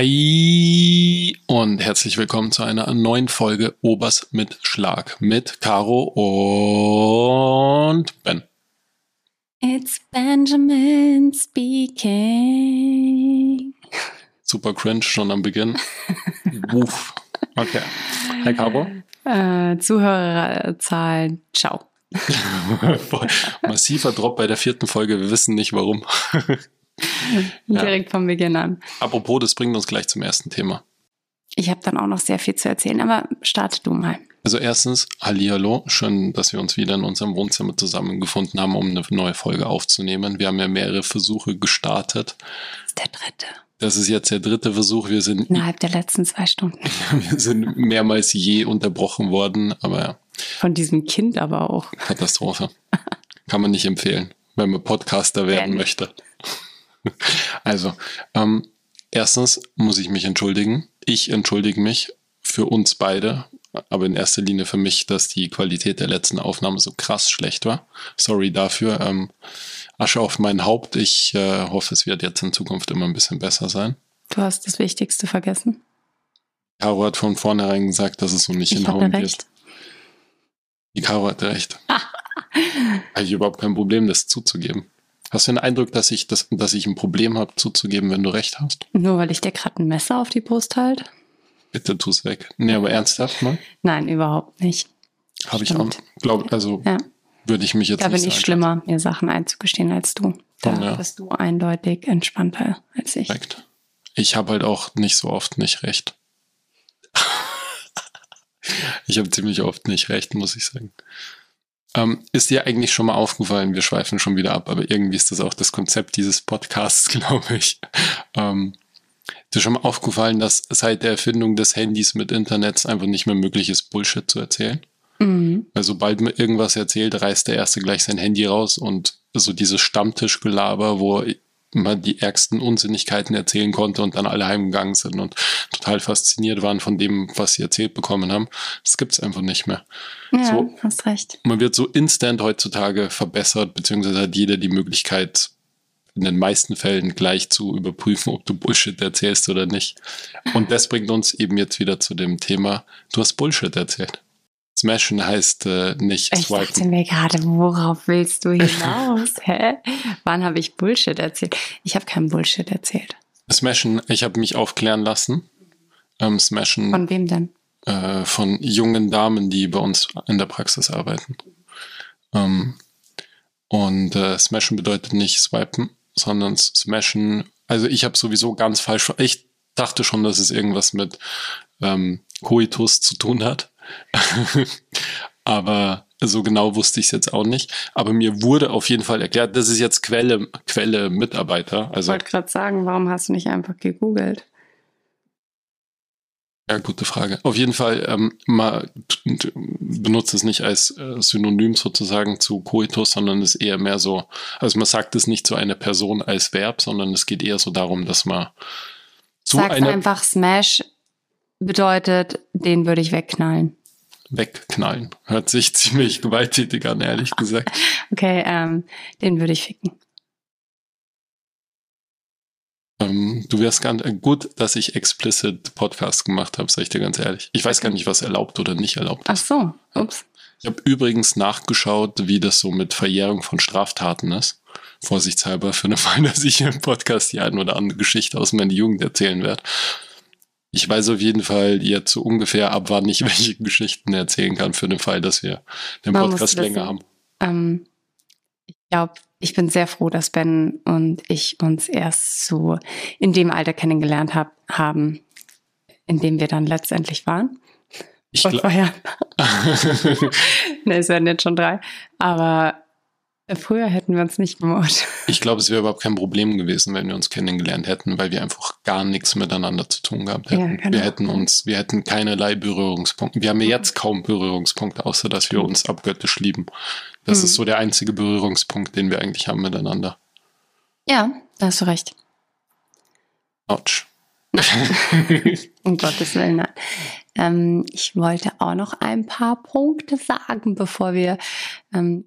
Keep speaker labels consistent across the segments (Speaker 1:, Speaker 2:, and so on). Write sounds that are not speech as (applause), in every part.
Speaker 1: Ei und herzlich willkommen zu einer neuen Folge Obers mit Schlag mit Caro und Ben.
Speaker 2: It's Benjamin speaking.
Speaker 1: Super cringe schon am Beginn. (laughs) Wuff. Okay. Hi Caro.
Speaker 2: Äh, Zuhörerzahlen, ciao. (laughs)
Speaker 1: Massiver Drop bei der vierten Folge. Wir wissen nicht warum. (laughs)
Speaker 2: Direkt ja. vom Beginn an.
Speaker 1: Apropos, das bringt uns gleich zum ersten Thema.
Speaker 2: Ich habe dann auch noch sehr viel zu erzählen, aber starte du mal.
Speaker 1: Also erstens, Hallihallo, schön, dass wir uns wieder in unserem Wohnzimmer zusammengefunden haben, um eine neue Folge aufzunehmen. Wir haben ja mehrere Versuche gestartet.
Speaker 2: Das ist der dritte.
Speaker 1: Das ist jetzt der dritte Versuch. Wir sind
Speaker 2: innerhalb der letzten zwei Stunden. (laughs)
Speaker 1: wir sind mehrmals je unterbrochen worden, aber ja.
Speaker 2: Von diesem Kind aber auch.
Speaker 1: Katastrophe. Kann man nicht empfehlen, wenn man Podcaster werden ja. möchte. (laughs) Also, ähm, erstens muss ich mich entschuldigen. Ich entschuldige mich für uns beide, aber in erster Linie für mich, dass die Qualität der letzten Aufnahme so krass schlecht war. Sorry dafür. Ähm, Asche auf mein Haupt. Ich äh, hoffe, es wird jetzt in Zukunft immer ein bisschen besser sein.
Speaker 2: Du hast das Wichtigste vergessen.
Speaker 1: Caro hat von vornherein gesagt, dass es so nicht ich hinhauen wird. Die Caro hatte recht. (laughs) Habe ich überhaupt kein Problem, das zuzugeben. Hast du den Eindruck, dass ich, das, dass ich ein Problem habe, zuzugeben, wenn du recht hast?
Speaker 2: Nur weil ich dir gerade ein Messer auf die Brust halte?
Speaker 1: Bitte tu's weg. Nee, aber ernsthaft mal?
Speaker 2: Nein, überhaupt nicht.
Speaker 1: Habe ich auch. Glaub, also ja. würde ich mich jetzt
Speaker 2: Da
Speaker 1: bin
Speaker 2: ich schlimmer, mir Sachen einzugestehen als du. Da ja. bist du eindeutig entspannter als ich.
Speaker 1: Perfekt. Ich habe halt auch nicht so oft nicht recht. (laughs) ich habe ziemlich oft nicht recht, muss ich sagen. Ähm, ist dir eigentlich schon mal aufgefallen, wir schweifen schon wieder ab, aber irgendwie ist das auch das Konzept dieses Podcasts, (laughs) glaube ich. Ähm, ist dir schon mal aufgefallen, dass seit der Erfindung des Handys mit Internets einfach nicht mehr möglich ist, Bullshit zu erzählen? Mhm. Weil sobald man irgendwas erzählt, reißt der Erste gleich sein Handy raus und so dieses Stammtischgelaber, wo man die ärgsten Unsinnigkeiten erzählen konnte und dann alle heimgegangen sind und total fasziniert waren von dem, was sie erzählt bekommen haben. Das gibt's einfach nicht mehr.
Speaker 2: Ja, so, hast recht.
Speaker 1: Man wird so instant heutzutage verbessert, beziehungsweise hat jeder die Möglichkeit, in den meisten Fällen gleich zu überprüfen, ob du Bullshit erzählst oder nicht. Und das bringt uns eben jetzt wieder zu dem Thema, du hast Bullshit erzählt. Smashen heißt äh, nicht
Speaker 2: ich swipen. Ich dachte mir gerade, worauf willst du (laughs) hinaus? Hä? Wann habe ich Bullshit erzählt? Ich habe keinen Bullshit erzählt.
Speaker 1: Smashen, ich habe mich aufklären lassen. Ähm, Smashen.
Speaker 2: Von wem denn?
Speaker 1: Äh, von jungen Damen, die bei uns in der Praxis arbeiten. Ähm, und äh, Smashen bedeutet nicht swipen, sondern Smashen. Also ich habe sowieso ganz falsch. Ich dachte schon, dass es irgendwas mit ähm, Coitus zu tun hat. (laughs) Aber so genau wusste ich es jetzt auch nicht. Aber mir wurde auf jeden Fall erklärt, das ist jetzt Quelle, Quelle Mitarbeiter. Also,
Speaker 2: ich wollte gerade sagen, warum hast du nicht einfach gegoogelt?
Speaker 1: Ja, gute Frage. Auf jeden Fall, ähm, man benutzt es nicht als äh, Synonym sozusagen zu Coitus, sondern es ist eher mehr so, also man sagt es nicht zu einer Person als Verb, sondern es geht eher so darum, dass man
Speaker 2: zu Sag's einer... einfach Smash bedeutet, den würde ich wegknallen
Speaker 1: wegknallen. Hört sich (laughs) ziemlich gewalttätig an, ehrlich gesagt. (laughs)
Speaker 2: Okay, ähm, den würde ich ficken.
Speaker 1: Ähm, du wärst ganz äh, gut, dass ich explicit Podcast gemacht habe, sag ich dir ganz ehrlich. Ich weiß gar nicht, was erlaubt oder nicht erlaubt
Speaker 2: ist. Ach so, ups.
Speaker 1: Ich habe übrigens nachgeschaut, wie das so mit Verjährung von Straftaten ist. Vorsichtshalber für eine Fall, (laughs) dass ich im Podcast die eine oder andere Geschichte aus meiner Jugend erzählen werde. Ich weiß auf jeden Fall jetzt so ungefähr ab, wann ich (laughs) welche Geschichten erzählen kann für den Fall, dass wir den Man Podcast länger haben.
Speaker 2: Ähm, ich glaube, ich bin sehr froh, dass Ben und ich uns erst so in dem Alter kennengelernt hab, haben, in dem wir dann letztendlich waren.
Speaker 1: Ich glaube. (laughs) (laughs)
Speaker 2: ne, es werden jetzt schon drei. Aber Früher hätten wir uns nicht gemocht. (laughs)
Speaker 1: Ich glaube, es wäre überhaupt kein Problem gewesen, wenn wir uns kennengelernt hätten, weil wir einfach gar nichts miteinander zu tun gehabt hätten. Ja, genau. Wir hätten uns, wir hätten keinerlei Berührungspunkte. Wir haben ja jetzt kaum Berührungspunkte, außer dass wir uns abgöttisch lieben. Das mhm. ist so der einzige Berührungspunkt, den wir eigentlich haben miteinander.
Speaker 2: Ja, da hast du recht.
Speaker 1: Autsch. (laughs)
Speaker 2: um Gottes Willen, nein. Ähm, ich wollte auch noch ein paar Punkte sagen, bevor wir ähm,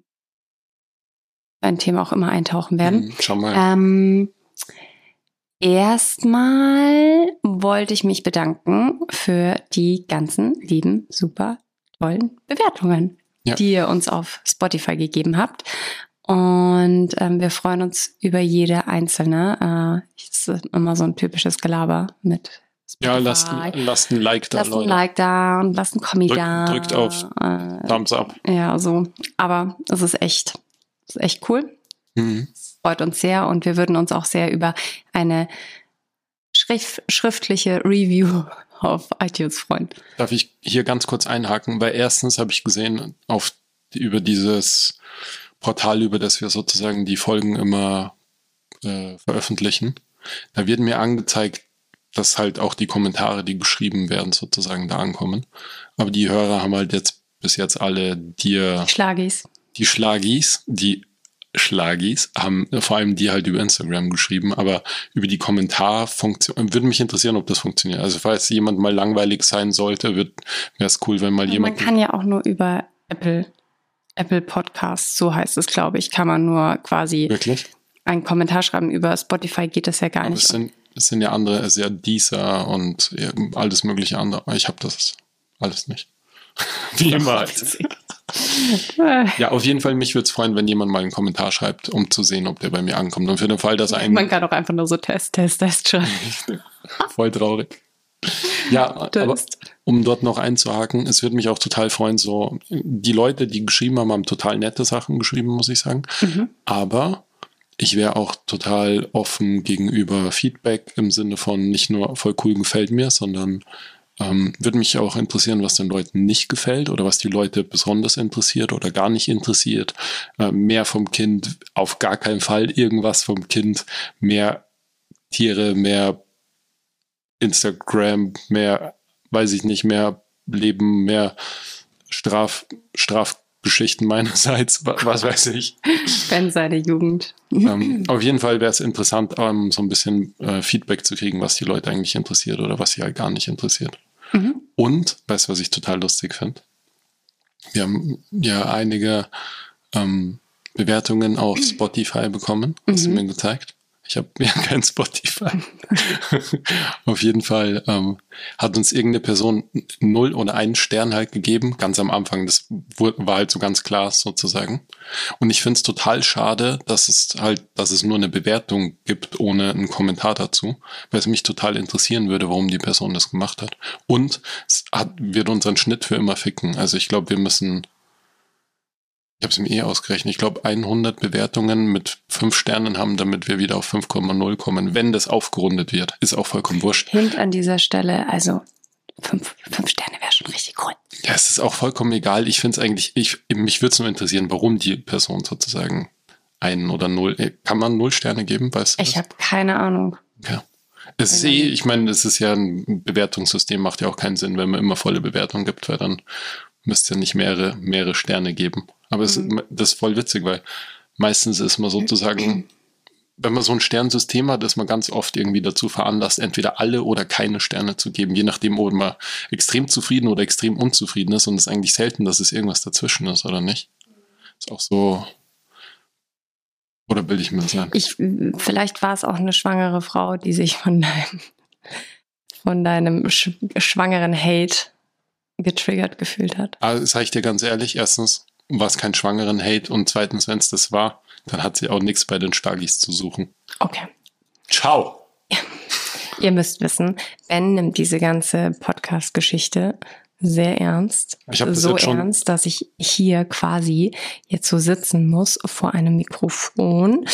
Speaker 2: ein Thema auch immer eintauchen werden.
Speaker 1: Mhm, schau mal.
Speaker 2: Ähm, erstmal wollte ich mich bedanken für die ganzen lieben, super tollen Bewertungen, ja. die ihr uns auf Spotify gegeben habt. Und ähm, wir freuen uns über jede einzelne. Äh, das ist immer so ein typisches Gelaber mit
Speaker 1: Spotify. Ja, lasst, lasst ein Like da,
Speaker 2: lasst Leute. ein Like da und lasst ein Kommi
Speaker 1: Drück,
Speaker 2: da.
Speaker 1: Drückt auf äh, Thumbs up.
Speaker 2: Ja, so. Aber es ist echt, es ist echt cool. Mhm. Freut uns sehr und wir würden uns auch sehr über eine Schrift, schriftliche Review (laughs) auf iTunes freuen.
Speaker 1: Darf ich hier ganz kurz einhaken? Weil erstens habe ich gesehen, auf, über dieses Portal, über das wir sozusagen die Folgen immer äh, veröffentlichen, da wird mir angezeigt, dass halt auch die Kommentare, die geschrieben werden, sozusagen da ankommen. Aber die Hörer haben halt jetzt bis jetzt alle dir.
Speaker 2: Schlagis.
Speaker 1: Die Schlagis, die Schlagis haben vor allem die halt über Instagram geschrieben, aber über die Kommentarfunktion würde mich interessieren, ob das funktioniert. Also falls jemand mal langweilig sein sollte, wäre es cool, wenn mal jemand.
Speaker 2: Man kann ja auch nur über Apple, Apple Podcasts, so heißt es, glaube ich, kann man nur quasi
Speaker 1: Wirklich?
Speaker 2: einen Kommentar schreiben. Über Spotify geht das ja gar
Speaker 1: aber
Speaker 2: nicht.
Speaker 1: Es sind, es sind ja andere, es ist ja Deezer und alles mögliche andere. Ich habe das alles nicht. (laughs) Wie immer. Halt. Ja, auf jeden Fall, mich würde es freuen, wenn jemand mal einen Kommentar schreibt, um zu sehen, ob der bei mir ankommt. Und für den Fall, dass ein.
Speaker 2: Man kann auch einfach nur so Test, Test, Test schreiben. (laughs)
Speaker 1: Voll traurig. Ja, (laughs) aber um dort noch einzuhaken, es würde mich auch total freuen, so die Leute, die geschrieben haben, haben total nette Sachen geschrieben, muss ich sagen. Mhm. Aber ich wäre auch total offen gegenüber Feedback im Sinne von nicht nur voll cool gefällt mir, sondern ähm, würde mich auch interessieren, was den Leuten nicht gefällt oder was die Leute besonders interessiert oder gar nicht interessiert. Äh, mehr vom Kind, auf gar keinen Fall irgendwas vom Kind, mehr Tiere, mehr Instagram, mehr, weiß ich nicht, mehr Leben, mehr Straf, Strafgeschichten meinerseits, was (laughs) weiß ich.
Speaker 2: Ben seine Jugend.
Speaker 1: ähm, auf jeden Fall wäre es interessant, um, so ein bisschen äh, Feedback zu kriegen, was die Leute eigentlich interessiert oder was sie halt gar nicht interessiert. Mhm. Und, weißt du, was ich total lustig finde? Wir haben ja einige ähm, Bewertungen auf (clears throat) Spotify bekommen, hast mhm. du mir gezeigt. Ich habe ja (laughs) kein Spotify. (laughs) Auf jeden Fall ähm, hat uns irgendeine Person null oder einen Stern halt gegeben, ganz am Anfang. Das war halt so ganz klar sozusagen. Und ich finde es total schade, dass es halt, dass es nur eine Bewertung gibt ohne einen Kommentar dazu, weil es mich total interessieren würde, warum die Person das gemacht hat. Und es hat, wird unseren Schnitt für immer ficken. Also ich glaube, wir müssen ich habe es mir eh ausgerechnet. Ich glaube, 100 Bewertungen mit 5 Sternen haben, damit wir wieder auf 5,0 kommen. Wenn das aufgerundet wird, ist auch vollkommen wurscht.
Speaker 2: Hint an dieser Stelle, also 5, 5 Sterne wäre schon richtig cool.
Speaker 1: Ja, es ist auch vollkommen egal. Ich finde es eigentlich, ich, mich würde es nur interessieren, warum die Person sozusagen einen oder null, äh, kann man null Sterne geben? Weißt
Speaker 2: du ich habe keine Ahnung.
Speaker 1: Ja. Es ist eh, ich meine, es ist ja ein Bewertungssystem, macht ja auch keinen Sinn, wenn man immer volle Bewertungen gibt, weil dann müsste ja nicht mehrere, mehrere Sterne geben. Aber es, mhm. das ist voll witzig, weil meistens ist man sozusagen, wenn man so ein Sternsystem hat, ist man ganz oft irgendwie dazu veranlasst, entweder alle oder keine Sterne zu geben, je nachdem, ob man extrem zufrieden oder extrem unzufrieden ist. Und es ist eigentlich selten, dass es irgendwas dazwischen ist, oder nicht? Ist auch so. Oder bilde ich mir das ein?
Speaker 2: Ich, vielleicht war es auch eine schwangere Frau, die sich von deinem, von deinem sch schwangeren Hate getriggert gefühlt hat.
Speaker 1: Also, sag ich dir ganz ehrlich, erstens, war es kein schwangeren Hate und zweitens, wenn es das war, dann hat sie auch nichts bei den Stargis zu suchen.
Speaker 2: Okay.
Speaker 1: Ciao. (laughs)
Speaker 2: Ihr müsst wissen, Ben nimmt diese ganze Podcast-Geschichte sehr ernst.
Speaker 1: Ich das
Speaker 2: so ernst, dass ich hier quasi jetzt so sitzen muss vor einem Mikrofon.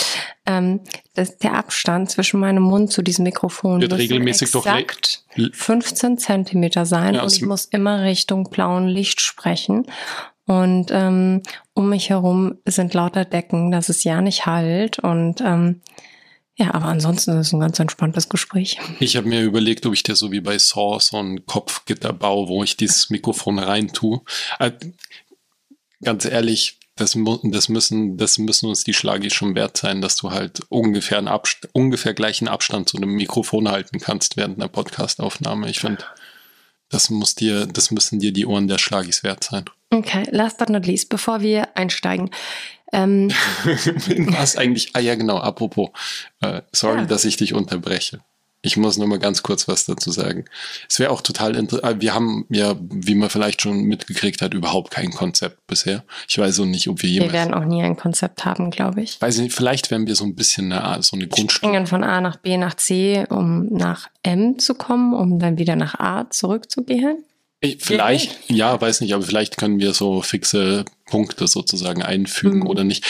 Speaker 2: Ähm, das, der Abstand zwischen meinem Mund zu diesem Mikrofon
Speaker 1: wird regelmäßig
Speaker 2: exakt doch 15 Zentimeter sein ja, und ich muss immer Richtung blauen Licht sprechen. Und ähm, um mich herum sind lauter Decken, dass es ja nicht halt. Und ähm, ja, aber ansonsten ist es ein ganz entspanntes Gespräch.
Speaker 1: Ich habe mir überlegt, ob ich dir so wie bei Saw so ein Kopfgitter baue, wo ich dieses Mikrofon rein tue. Äh, ganz ehrlich, das, das, müssen, das müssen uns die Schlagis schon wert sein, dass du halt ungefähr, einen Abst ungefähr gleichen Abstand zu einem Mikrofon halten kannst während einer Podcastaufnahme. Ich finde, das muss dir, das müssen dir die Ohren der Schlagis wert sein.
Speaker 2: Okay, last but not least, bevor wir einsteigen. Ähm, (laughs)
Speaker 1: Was eigentlich? Ah ja, genau, apropos. Äh, sorry, ja. dass ich dich unterbreche. Ich muss nur mal ganz kurz was dazu sagen. Es wäre auch total interessant. Äh, wir haben ja, wie man vielleicht schon mitgekriegt hat, überhaupt kein Konzept bisher. Ich weiß auch nicht, ob wir
Speaker 2: jemals. Wir werden auch nie ein Konzept haben, glaube ich.
Speaker 1: Weiß ich nicht, vielleicht werden wir so ein bisschen eine, so eine Grundstufe.
Speaker 2: Springen von A nach B nach C, um nach M zu kommen, um dann wieder nach A zurückzugehen.
Speaker 1: Vielleicht, ja, weiß nicht, aber vielleicht können wir so fixe Punkte sozusagen einfügen mhm. oder nicht.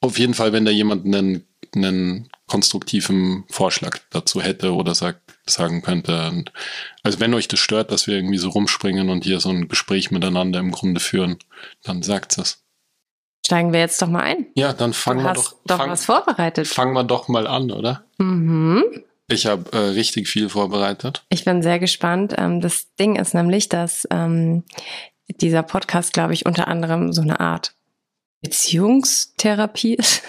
Speaker 1: Auf jeden Fall, wenn da jemand einen, einen konstruktiven Vorschlag dazu hätte oder sagt, sagen könnte. Also wenn euch das stört, dass wir irgendwie so rumspringen und hier so ein Gespräch miteinander im Grunde führen, dann sagt es.
Speaker 2: Steigen wir jetzt doch mal ein.
Speaker 1: Ja, dann fangen wir doch.
Speaker 2: doch
Speaker 1: fang,
Speaker 2: was vorbereitet.
Speaker 1: Fangen wir doch mal an, oder?
Speaker 2: Mhm.
Speaker 1: Ich habe äh, richtig viel vorbereitet.
Speaker 2: Ich bin sehr gespannt. Ähm, das Ding ist nämlich, dass ähm, dieser Podcast, glaube ich, unter anderem so eine Art Beziehungstherapie ist.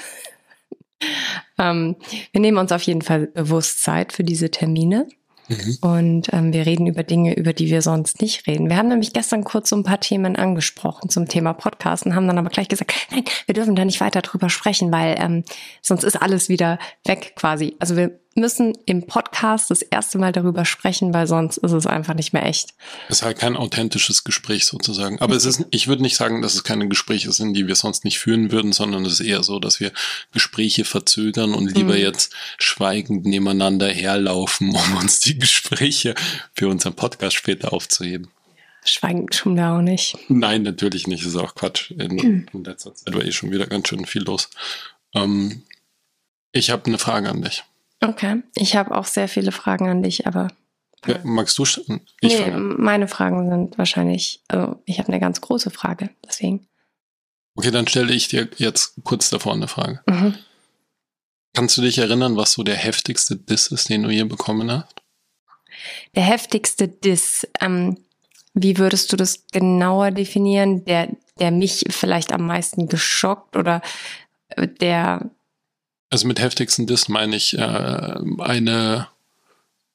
Speaker 2: (laughs) ähm, wir nehmen uns auf jeden Fall bewusst Zeit für diese Termine. Mhm. Und ähm, wir reden über Dinge, über die wir sonst nicht reden. Wir haben nämlich gestern kurz so ein paar Themen angesprochen zum Thema Podcast und haben dann aber gleich gesagt, nein, wir dürfen da nicht weiter drüber sprechen, weil ähm, sonst ist alles wieder weg quasi. Also wir müssen im Podcast das erste Mal darüber sprechen, weil sonst ist es einfach nicht mehr echt.
Speaker 1: Es ist halt kein authentisches Gespräch sozusagen. Aber es ist, ich würde nicht sagen, dass es keine Gespräche sind, die wir sonst nicht führen würden, sondern es ist eher so, dass wir Gespräche verzögern und lieber mhm. jetzt schweigend nebeneinander herlaufen, um uns die Gespräche für unseren Podcast später aufzuheben.
Speaker 2: Schweigend schon da auch nicht.
Speaker 1: Nein, natürlich nicht. Das ist auch Quatsch. In, in letzter Zeit war eh schon wieder ganz schön viel los. Ähm, ich habe eine Frage an dich.
Speaker 2: Okay, ich habe auch sehr viele Fragen an dich, aber.
Speaker 1: Ja, magst du? Ich
Speaker 2: nee, meine Fragen sind wahrscheinlich, also ich habe eine ganz große Frage, deswegen.
Speaker 1: Okay, dann stelle ich dir jetzt kurz davor eine Frage. Mhm. Kannst du dich erinnern, was so der heftigste Diss ist, den du je bekommen hast?
Speaker 2: Der heftigste Diss, ähm, wie würdest du das genauer definieren? Der, der mich vielleicht am meisten geschockt oder äh, der
Speaker 1: also mit heftigsten Diss meine ich äh, eine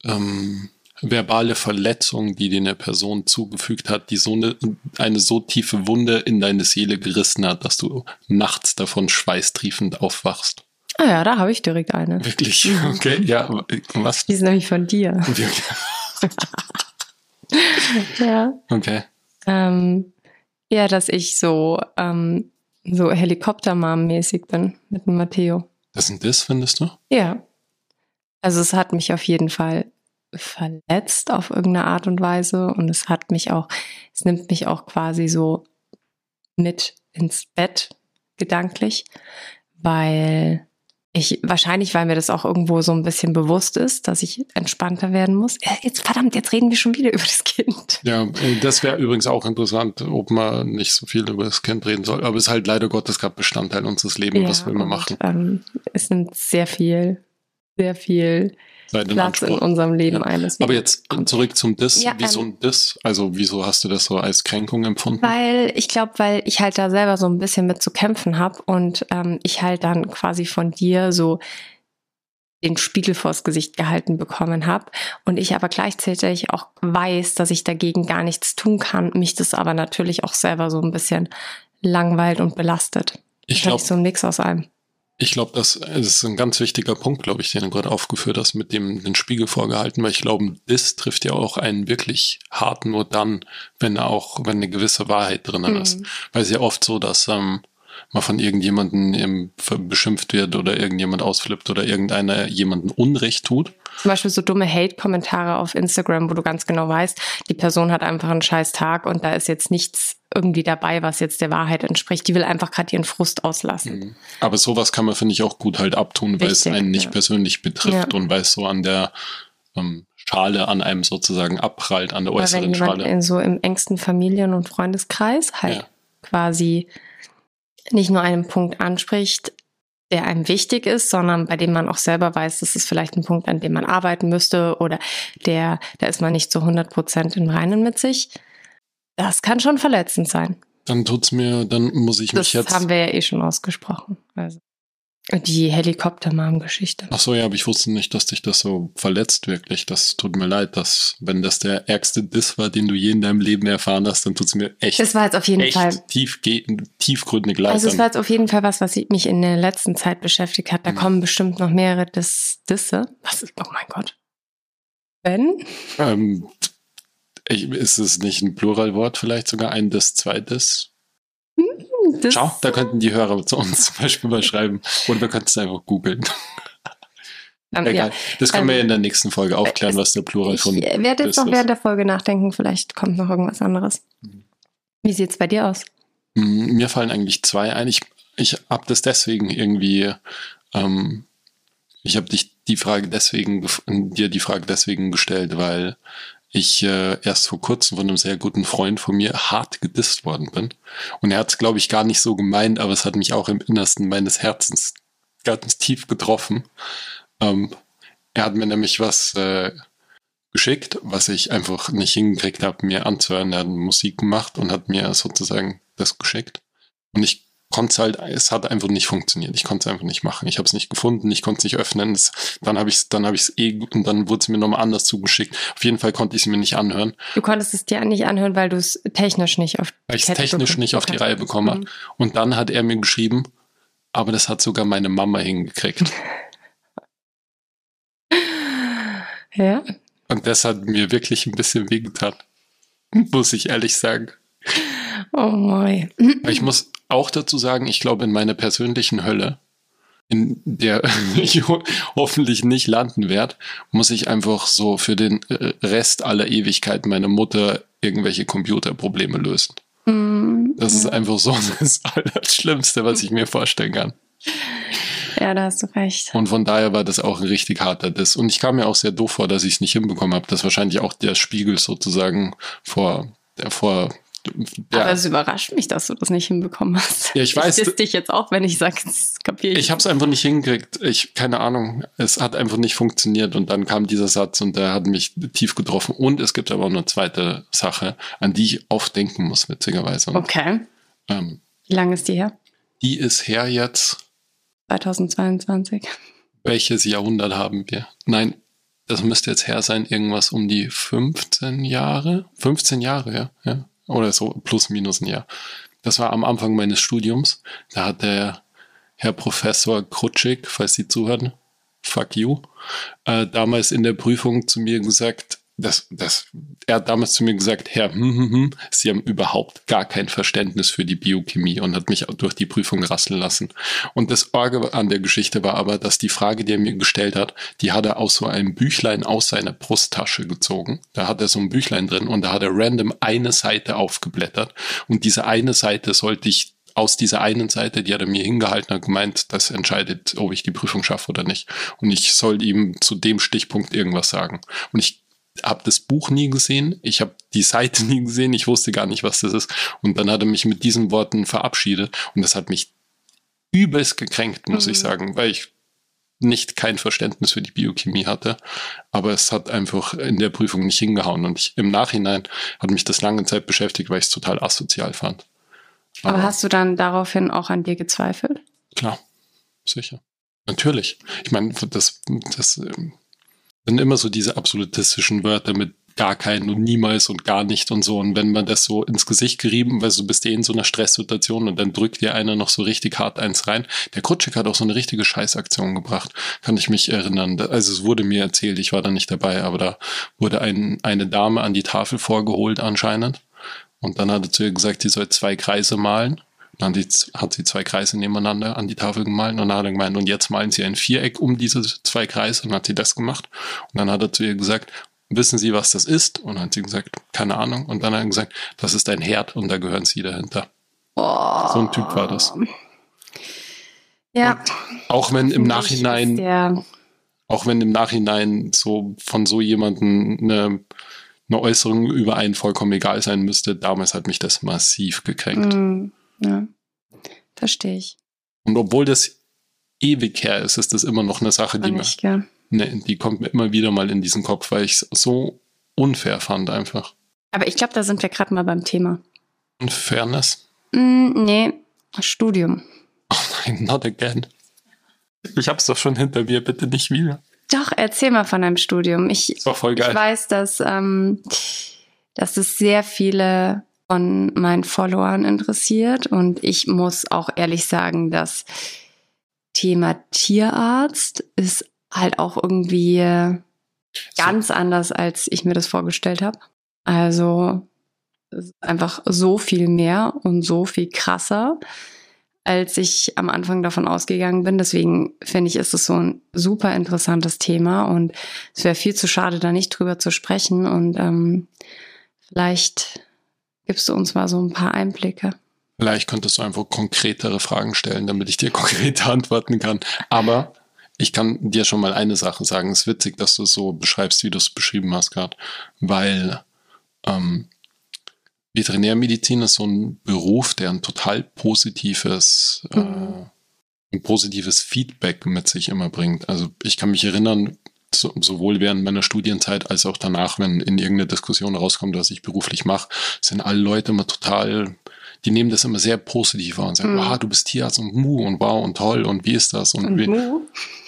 Speaker 1: ähm, verbale Verletzung, die dir eine Person zugefügt hat, die so eine, eine so tiefe Wunde in deine Seele gerissen hat, dass du nachts davon schweißtriefend aufwachst.
Speaker 2: Ah ja, da habe ich direkt eine.
Speaker 1: Wirklich? Mhm. Okay, ja. Was?
Speaker 2: Die ist nämlich von dir. (laughs) ja.
Speaker 1: Okay.
Speaker 2: Ähm, ja, dass ich so, ähm, so Helikoptermam-mäßig bin mit dem Matteo.
Speaker 1: Das ist ein Diss, findest du?
Speaker 2: Ja. Also es hat mich auf jeden Fall verletzt auf irgendeine Art und Weise und es hat mich auch, es nimmt mich auch quasi so mit ins Bett gedanklich, weil ich, wahrscheinlich, weil mir das auch irgendwo so ein bisschen bewusst ist, dass ich entspannter werden muss. Jetzt, verdammt, jetzt reden wir schon wieder (laughs) über das Kind.
Speaker 1: Ja, äh, das wäre übrigens auch interessant, ob man nicht so viel über das Kind reden soll. Aber es ist halt leider Gottes gerade Bestandteil unseres Lebens. Ja, was will man machen?
Speaker 2: ähm, es nimmt sehr viel, sehr viel Platz in unserem Leben ja. eines.
Speaker 1: Aber jetzt zurück zum Diss. Ja, wieso ähm, ein Diss? Also wieso hast du das so als Kränkung empfunden?
Speaker 2: Weil ich glaube, weil ich halt da selber so ein bisschen mit zu kämpfen habe und ähm, ich halt dann quasi von dir so den Spiegel vors Gesicht gehalten bekommen habe und ich aber gleichzeitig auch weiß, dass ich dagegen gar nichts tun kann, mich das aber natürlich auch selber so ein bisschen langweilt und belastet.
Speaker 1: Ich glaube
Speaker 2: so ein Mix aus allem.
Speaker 1: Ich glaube, das ist ein ganz wichtiger Punkt, glaube ich, den du gerade aufgeführt hast, mit dem den Spiegel vorgehalten, weil ich glaube, das trifft ja auch einen wirklich hart nur dann, wenn er auch, wenn eine gewisse Wahrheit drinnen mhm. ist. Weil es ja oft so, dass ähm, man von irgendjemanden beschimpft wird oder irgendjemand ausflippt oder irgendeiner jemanden Unrecht tut.
Speaker 2: Zum Beispiel so dumme Hate-Kommentare auf Instagram, wo du ganz genau weißt, die Person hat einfach einen scheiß Tag und da ist jetzt nichts irgendwie dabei, was jetzt der Wahrheit entspricht. Die will einfach gerade ihren Frust auslassen. Mhm.
Speaker 1: Aber sowas kann man, finde ich, auch gut halt abtun, Richtig, weil es einen nicht ja. persönlich betrifft ja. und weil es so an der ähm, Schale an einem sozusagen abprallt, an der Oder äußeren wenn Schale.
Speaker 2: In so im engsten Familien- und Freundeskreis halt ja. quasi nicht nur einen Punkt anspricht, der einem wichtig ist, sondern bei dem man auch selber weiß, das ist vielleicht ein Punkt, an dem man arbeiten müsste oder der, da ist man nicht zu 100 Prozent im Reinen mit sich. Das kann schon verletzend sein.
Speaker 1: Dann tut's mir, dann muss ich
Speaker 2: das
Speaker 1: mich jetzt.
Speaker 2: Das haben wir ja eh schon ausgesprochen. Also. Die Helikoptermam-Geschichte.
Speaker 1: Ach so, ja, aber ich wusste nicht, dass dich das so verletzt wirklich. Das tut mir leid, dass, wenn das der ärgste Diss war, den du je in deinem Leben erfahren hast, dann tut es mir echt.
Speaker 2: Das war jetzt auf jeden
Speaker 1: echt
Speaker 2: Fall.
Speaker 1: Tief, tiefgründig leid.
Speaker 2: Also, es war jetzt auf jeden Fall was, was mich in der letzten Zeit beschäftigt hat. Da mhm. kommen bestimmt noch mehrere Dis Disse. Was ist, oh mein Gott. Ben?
Speaker 1: Ähm, ich, ist es nicht ein Pluralwort, vielleicht sogar ein Diss, zwei Diss? Das Schau, da könnten die Hörer zu uns (laughs) zum Beispiel mal schreiben. Oder wir könnten es einfach googeln. Um, (laughs) Egal. Ja. Das können um, wir ähm, in der nächsten Folge aufklären, was der Plural von
Speaker 2: Ich werde jetzt noch während der Folge nachdenken, vielleicht kommt noch irgendwas anderes. Wie sieht es bei dir aus?
Speaker 1: Mm, mir fallen eigentlich zwei ein. Ich, ich habe das deswegen irgendwie, ähm, ich habe dich die Frage deswegen, dir die Frage deswegen gestellt, weil ich äh, erst vor kurzem von einem sehr guten Freund von mir hart gedisst worden bin. Und er hat es, glaube ich, gar nicht so gemeint, aber es hat mich auch im Innersten meines Herzens ganz tief getroffen. Ähm, er hat mir nämlich was äh, geschickt, was ich einfach nicht hingekriegt habe, mir anzuhören. Er hat Musik gemacht und hat mir sozusagen das geschickt. Und ich konnte es halt, es hat einfach nicht funktioniert. Ich konnte es einfach nicht machen. Ich habe es nicht gefunden, ich konnte es nicht öffnen. Es, dann habe ich es, dann habe ich es eh und dann wurde es mir nochmal anders zugeschickt. Auf jeden Fall konnte ich es mir nicht anhören.
Speaker 2: Du konntest es dir nicht anhören, weil du es technisch nicht auf
Speaker 1: weil ich es technisch nicht auf die Reihe bekommen habe. Mhm. Und dann hat er mir geschrieben, aber das hat sogar meine Mama hingekriegt. (laughs)
Speaker 2: ja.
Speaker 1: Und das hat mir wirklich ein bisschen wehgetan. Muss ich ehrlich sagen.
Speaker 2: Oh mein.
Speaker 1: Ich muss auch dazu sagen, ich glaube, in meiner persönlichen Hölle, in der (laughs) ich hoffentlich nicht landen werde, muss ich einfach so für den äh, Rest aller Ewigkeit meine Mutter irgendwelche Computerprobleme lösen. Mm, das ist einfach so (laughs) das Allerschlimmste, was ich mir vorstellen kann.
Speaker 2: Ja, da hast du recht.
Speaker 1: Und von daher war das auch ein richtig harter Diss. Und ich kam mir auch sehr doof vor, dass ich es nicht hinbekommen habe. Das ist wahrscheinlich auch der Spiegel sozusagen vor, vor
Speaker 2: ja. Aber es überrascht mich, dass du das nicht hinbekommen hast.
Speaker 1: Ja, ich weiß.
Speaker 2: Ich dich jetzt auch, wenn ich sage, das kapiere
Speaker 1: ich. Ich habe es einfach nicht hingekriegt. Ich, keine Ahnung. Es hat einfach nicht funktioniert und dann kam dieser Satz und der hat mich tief getroffen. Und es gibt aber auch eine zweite Sache, an die ich oft denken muss, witzigerweise.
Speaker 2: Okay. Ähm, Wie lange ist die her?
Speaker 1: Die ist her jetzt.
Speaker 2: 2022.
Speaker 1: Welches Jahrhundert haben wir? Nein, das müsste jetzt her sein, irgendwas um die 15 Jahre. 15 Jahre, ja. ja. Oder so plus minus ein Jahr. Das war am Anfang meines Studiums. Da hat der Herr Professor Krutschik, falls Sie zuhören, fuck you, äh, damals in der Prüfung zu mir gesagt, das, das, er hat damals zu mir gesagt, Herr, hm, hm, hm, Sie haben überhaupt gar kein Verständnis für die Biochemie und hat mich durch die Prüfung rasseln lassen. Und das Orge an der Geschichte war aber, dass die Frage, die er mir gestellt hat, die hat er aus so einem Büchlein aus seiner Brusttasche gezogen. Da hat er so ein Büchlein drin und da hat er random eine Seite aufgeblättert und diese eine Seite sollte ich aus dieser einen Seite, die hat er mir hingehalten hat, gemeint, das entscheidet, ob ich die Prüfung schaffe oder nicht. Und ich soll ihm zu dem Stichpunkt irgendwas sagen. Und ich habe das Buch nie gesehen, ich habe die Seite (laughs) nie gesehen, ich wusste gar nicht, was das ist. Und dann hat er mich mit diesen Worten verabschiedet und das hat mich übelst gekränkt, muss mhm. ich sagen, weil ich nicht kein Verständnis für die Biochemie hatte, aber es hat einfach in der Prüfung nicht hingehauen und ich, im Nachhinein hat mich das lange Zeit beschäftigt, weil ich es total asozial fand.
Speaker 2: Aber, aber hast du dann daraufhin auch an dir gezweifelt?
Speaker 1: Klar, sicher. Natürlich. Ich meine, das, das sind immer so diese absolutistischen Wörter mit gar keinen und niemals und gar nicht und so. Und wenn man das so ins Gesicht gerieben, weil du bist eh in so einer Stresssituation und dann drückt dir einer noch so richtig hart eins rein. Der Krutschik hat auch so eine richtige Scheißaktion gebracht, kann ich mich erinnern. Also es wurde mir erzählt, ich war da nicht dabei, aber da wurde ein, eine Dame an die Tafel vorgeholt anscheinend. Und dann hat er zu ihr gesagt, sie soll zwei Kreise malen. Dann hat sie zwei Kreise nebeneinander an die Tafel gemalt und dann hat er gemeint, und jetzt malen sie ein Viereck um diese zwei Kreise und dann hat sie das gemacht. Und dann hat er zu ihr gesagt, wissen Sie, was das ist? Und dann hat sie gesagt, keine Ahnung. Und dann hat er gesagt, das ist ein Herd und da gehören Sie dahinter.
Speaker 2: Oh.
Speaker 1: So ein Typ war das.
Speaker 2: Ja.
Speaker 1: Und auch wenn im Nachhinein, auch wenn im Nachhinein so von so jemandem eine, eine Äußerung über einen vollkommen egal sein müsste, damals hat mich das massiv gekränkt.
Speaker 2: Mm. Ja, verstehe ich.
Speaker 1: Und obwohl das ewig her ist, ist das immer noch eine Sache, die,
Speaker 2: nicht, mir,
Speaker 1: ne, die kommt mir immer wieder mal in diesen Kopf, weil ich es so unfair fand einfach.
Speaker 2: Aber ich glaube, da sind wir gerade mal beim Thema.
Speaker 1: Unfairness?
Speaker 2: Mm, nee, Studium. (laughs)
Speaker 1: Oh nein, not again. Ich hab's doch schon hinter mir, bitte nicht wieder.
Speaker 2: Doch, erzähl mal von deinem Studium. Ich,
Speaker 1: das war voll geil.
Speaker 2: ich weiß, dass, ähm, dass es sehr viele von meinen Followern interessiert und ich muss auch ehrlich sagen, das Thema Tierarzt ist halt auch irgendwie ganz anders, als ich mir das vorgestellt habe. Also einfach so viel mehr und so viel krasser als ich am Anfang davon ausgegangen bin. Deswegen finde ich, ist es so ein super interessantes Thema und es wäre viel zu schade, da nicht drüber zu sprechen. Und ähm, vielleicht gibst du uns mal so ein paar Einblicke.
Speaker 1: Vielleicht könntest du einfach konkretere Fragen stellen, damit ich dir (laughs) konkrete antworten kann. Aber ich kann dir schon mal eine Sache sagen. Es ist witzig, dass du es so beschreibst, wie du es beschrieben hast gerade, weil ähm, Veterinärmedizin ist so ein Beruf, der ein total positives, äh, mhm. äh, ein positives Feedback mit sich immer bringt. Also ich kann mich erinnern, sowohl während meiner Studienzeit als auch danach, wenn in irgendeine Diskussion rauskommt, was ich beruflich mache, sind alle Leute immer total, die nehmen das immer sehr positiv wahr und sagen, mhm. wow, du bist Tierarzt und Mu und wow und toll und wie ist das und, und wie, Mu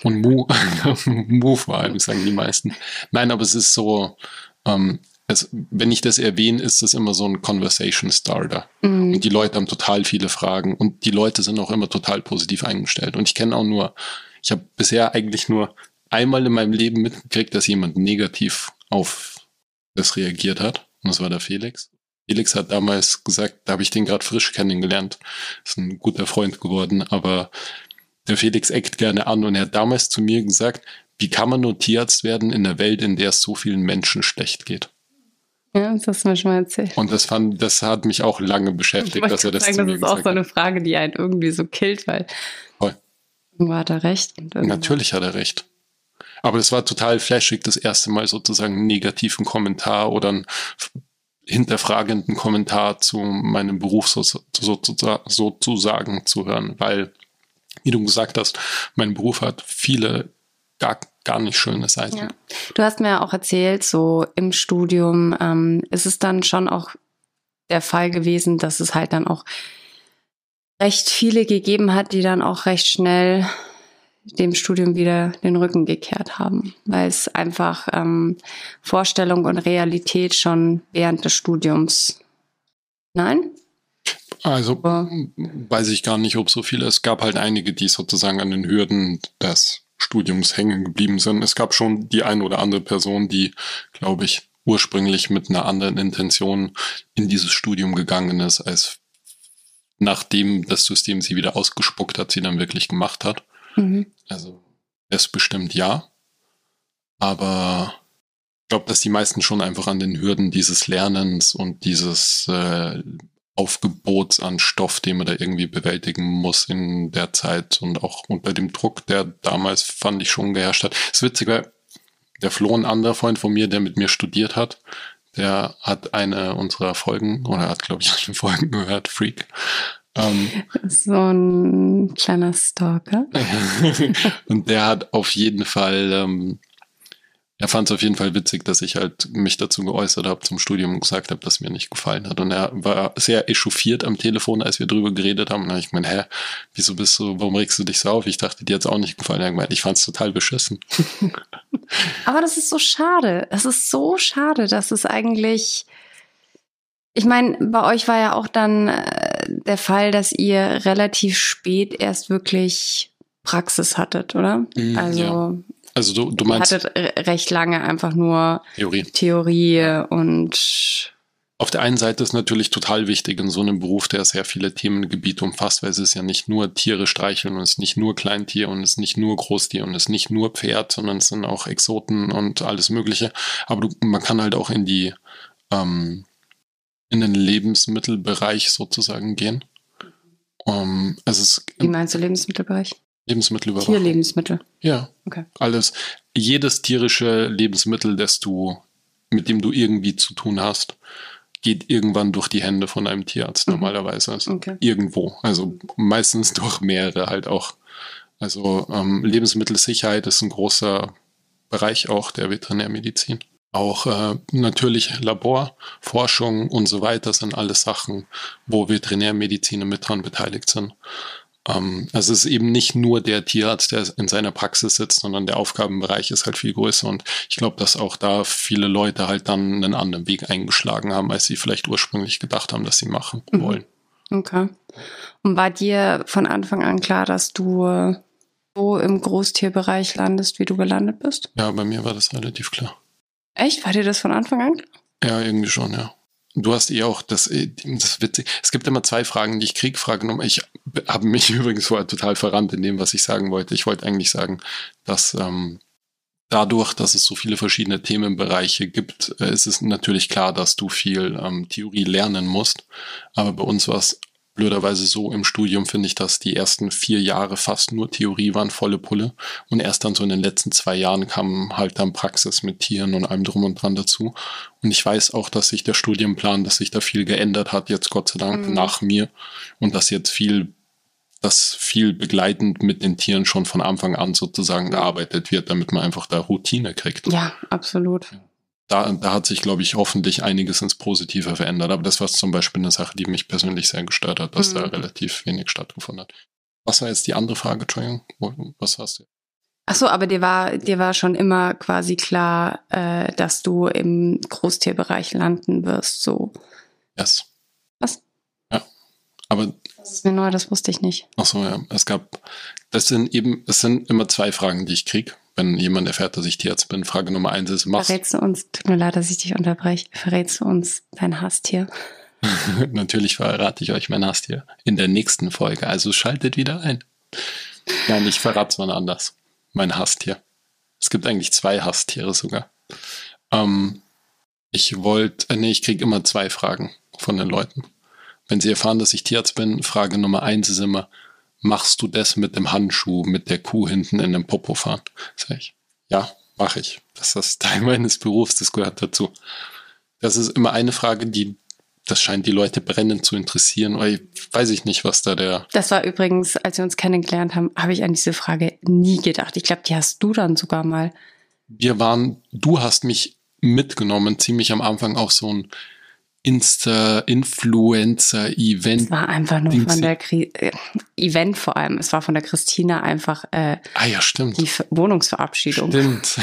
Speaker 1: und Mu, (laughs) Mu vor allem sagen die meisten. Nein, aber es ist so, ähm, es, wenn ich das erwähne, ist das immer so ein Conversation Starter. Mhm. Und die Leute haben total viele Fragen und die Leute sind auch immer total positiv eingestellt. Und ich kenne auch nur, ich habe bisher eigentlich nur einmal in meinem Leben mitgekriegt, dass jemand negativ auf das reagiert hat. Und das war der Felix. Felix hat damals gesagt, da habe ich den gerade frisch kennengelernt. Ist ein guter Freund geworden, aber der Felix eckt gerne an und er hat damals zu mir gesagt, wie kann man nur Tierarzt werden in der Welt, in der es so vielen Menschen schlecht geht?
Speaker 2: Ja, das hast du mir schon mal erzählt.
Speaker 1: Und das fand, das hat mich auch lange beschäftigt, dass er das sagen, zu mir
Speaker 2: Das ist auch so eine Frage, die einen irgendwie so killt, weil Voll. irgendwo hat er recht.
Speaker 1: Natürlich hat er recht. Aber es war total flashig, das erste Mal sozusagen einen negativen Kommentar oder einen hinterfragenden Kommentar zu meinem Beruf so, so, sozusagen zu hören, weil, wie du gesagt hast, mein Beruf hat viele gar gar nicht schöne Seiten. Ja.
Speaker 2: Du hast mir auch erzählt, so im Studium ähm, ist es dann schon auch der Fall gewesen, dass es halt dann auch recht viele gegeben hat, die dann auch recht schnell dem Studium wieder den Rücken gekehrt haben, weil es einfach ähm, Vorstellung und Realität schon während des Studiums. Nein?
Speaker 1: Also Aber weiß ich gar nicht, ob so viele. Es gab halt einige, die sozusagen an den Hürden des Studiums hängen geblieben sind. Es gab schon die eine oder andere Person, die, glaube ich, ursprünglich mit einer anderen Intention in dieses Studium gegangen ist, als nachdem das System sie wieder ausgespuckt hat, sie dann wirklich gemacht hat. Mhm. Also es bestimmt ja. Aber ich glaube, dass die meisten schon einfach an den Hürden dieses Lernens und dieses äh, Aufgebots an Stoff, den man da irgendwie bewältigen muss in der Zeit und auch unter dem Druck, der damals, fand ich, schon geherrscht hat. Es ist witzig, weil der Flo, ein anderer Freund von mir, der mit mir studiert hat, der hat eine unserer Folgen, oder hat, glaube ich, (laughs) eine Folgen gehört, Freak.
Speaker 2: Ähm, so ein kleiner Stalker. (laughs)
Speaker 1: und der hat auf jeden Fall ähm, er fand es auf jeden Fall witzig, dass ich halt mich dazu geäußert habe zum Studium und gesagt habe, dass mir nicht gefallen hat. Und er war sehr echauffiert am Telefon, als wir drüber geredet haben. Und dann habe ich gemeint, hä, wieso bist du, warum regst du dich so auf? Ich dachte, dir hat es auch nicht gefallen. Er hat gemeint, ich fand es total beschissen. (laughs)
Speaker 2: Aber das ist so schade. Es ist so schade, dass es eigentlich. Ich meine, bei euch war ja auch dann äh, der Fall, dass ihr relativ spät erst wirklich Praxis hattet, oder?
Speaker 1: Mm, also ja. Also du, du meinst.
Speaker 2: Ihr hattet recht lange einfach nur Theorie. Theorie und
Speaker 1: auf der einen Seite ist natürlich total wichtig in so einem Beruf, der sehr viele Themengebiete umfasst, weil es ist ja nicht nur Tiere streicheln und es ist nicht nur Kleintier und es ist nicht nur Großtier und es ist nicht nur Pferd, sondern es sind auch Exoten und alles Mögliche. Aber du, man kann halt auch in die ähm, in den Lebensmittelbereich sozusagen gehen. Um, also es,
Speaker 2: Wie meinst du Lebensmittelbereich?
Speaker 1: Lebensmittelüberwachung.
Speaker 2: Tierlebensmittel.
Speaker 1: Ja. Okay. Alles. Jedes tierische Lebensmittel, das du, mit dem du irgendwie zu tun hast, geht irgendwann durch die Hände von einem Tierarzt mhm. normalerweise. Also okay. Irgendwo. Also meistens (laughs) durch mehrere halt auch. Also ähm, Lebensmittelsicherheit ist ein großer Bereich auch der Veterinärmedizin. Auch äh, natürlich Labor, Forschung und so weiter sind alles Sachen, wo Veterinärmediziner mit dran beteiligt sind. Ähm, also es ist eben nicht nur der Tierarzt, der in seiner Praxis sitzt, sondern der Aufgabenbereich ist halt viel größer. Und ich glaube, dass auch da viele Leute halt dann einen anderen Weg eingeschlagen haben, als sie vielleicht ursprünglich gedacht haben, dass sie machen mhm. wollen.
Speaker 2: Okay. Und war dir von Anfang an klar, dass du so im Großtierbereich landest, wie du gelandet bist?
Speaker 1: Ja, bei mir war das relativ klar.
Speaker 2: Echt? War dir das von Anfang an?
Speaker 1: Ja, irgendwie schon, ja. Du hast eh auch das, äh, das witzig. Es gibt immer zwei Fragen, die ich krieg. Frage Nummer, ich habe mich (laughs) übrigens vorher total verrannt in dem, was ich sagen wollte. Ich wollte eigentlich sagen, dass ähm, dadurch, dass es so viele verschiedene Themenbereiche gibt, äh, ist es natürlich klar, dass du viel ähm, Theorie lernen musst. Aber bei uns war es blöderweise so im Studium finde ich, dass die ersten vier Jahre fast nur Theorie waren, volle Pulle. Und erst dann so in den letzten zwei Jahren kam halt dann Praxis mit Tieren und allem drum und dran dazu. Und ich weiß auch, dass sich der Studienplan, dass sich da viel geändert hat, jetzt Gott sei Dank mhm. nach mir. Und dass jetzt viel, dass viel begleitend mit den Tieren schon von Anfang an sozusagen gearbeitet wird, damit man einfach da Routine kriegt.
Speaker 2: Ja, absolut. Ja
Speaker 1: da, da hat sich, glaube ich, hoffentlich einiges ins Positive verändert. Aber das war zum Beispiel eine Sache, die mich persönlich sehr gestört hat, dass mhm. da relativ wenig stattgefunden hat. Was war jetzt die andere Frage, Entschuldigung? Was hast du?
Speaker 2: Ach so, aber dir war, dir war schon immer quasi klar, äh, dass du im Großtierbereich landen wirst, so.
Speaker 1: Yes.
Speaker 2: Was?
Speaker 1: Ja. Aber.
Speaker 2: Das ist mir neu, das wusste ich nicht.
Speaker 1: Ach so, ja. Es gab, das sind eben, es sind immer zwei Fragen, die ich kriege wenn jemand erfährt, dass ich Tierarzt bin. Frage Nummer eins ist,
Speaker 2: machst Verrätst du uns, tut mir leid, dass ich dich unterbreche, verrätst du uns dein Hasstier? (laughs)
Speaker 1: Natürlich verrate ich euch mein Hasstier in der nächsten Folge, also schaltet wieder ein. Nein, ich verrate es mal anders. Mein Hasstier. Es gibt eigentlich zwei Hasstiere sogar. Ähm, ich wollte, äh, nee, ich kriege immer zwei Fragen von den Leuten. Wenn sie erfahren, dass ich Tierarzt bin, Frage Nummer eins ist immer, machst du das mit dem Handschuh, mit der Kuh hinten in dem Popo fahren? Sag ich, ja, mache ich. Das ist Teil (laughs) meines Berufs, das gehört dazu. Das ist immer eine Frage, die, das scheint die Leute brennend zu interessieren. Ich, weiß ich nicht, was da der.
Speaker 2: Das war übrigens, als wir uns kennengelernt haben, habe ich an diese Frage nie gedacht. Ich glaube, die hast du dann sogar mal.
Speaker 1: Wir waren, du hast mich mitgenommen, ziemlich am Anfang auch so ein Insta-Influencer-Event.
Speaker 2: Es war einfach nur von der Kri äh, Event vor allem. Es war von der Christina einfach äh,
Speaker 1: ah, ja, stimmt.
Speaker 2: die Wohnungsverabschiedung.
Speaker 1: Stimmt. (laughs)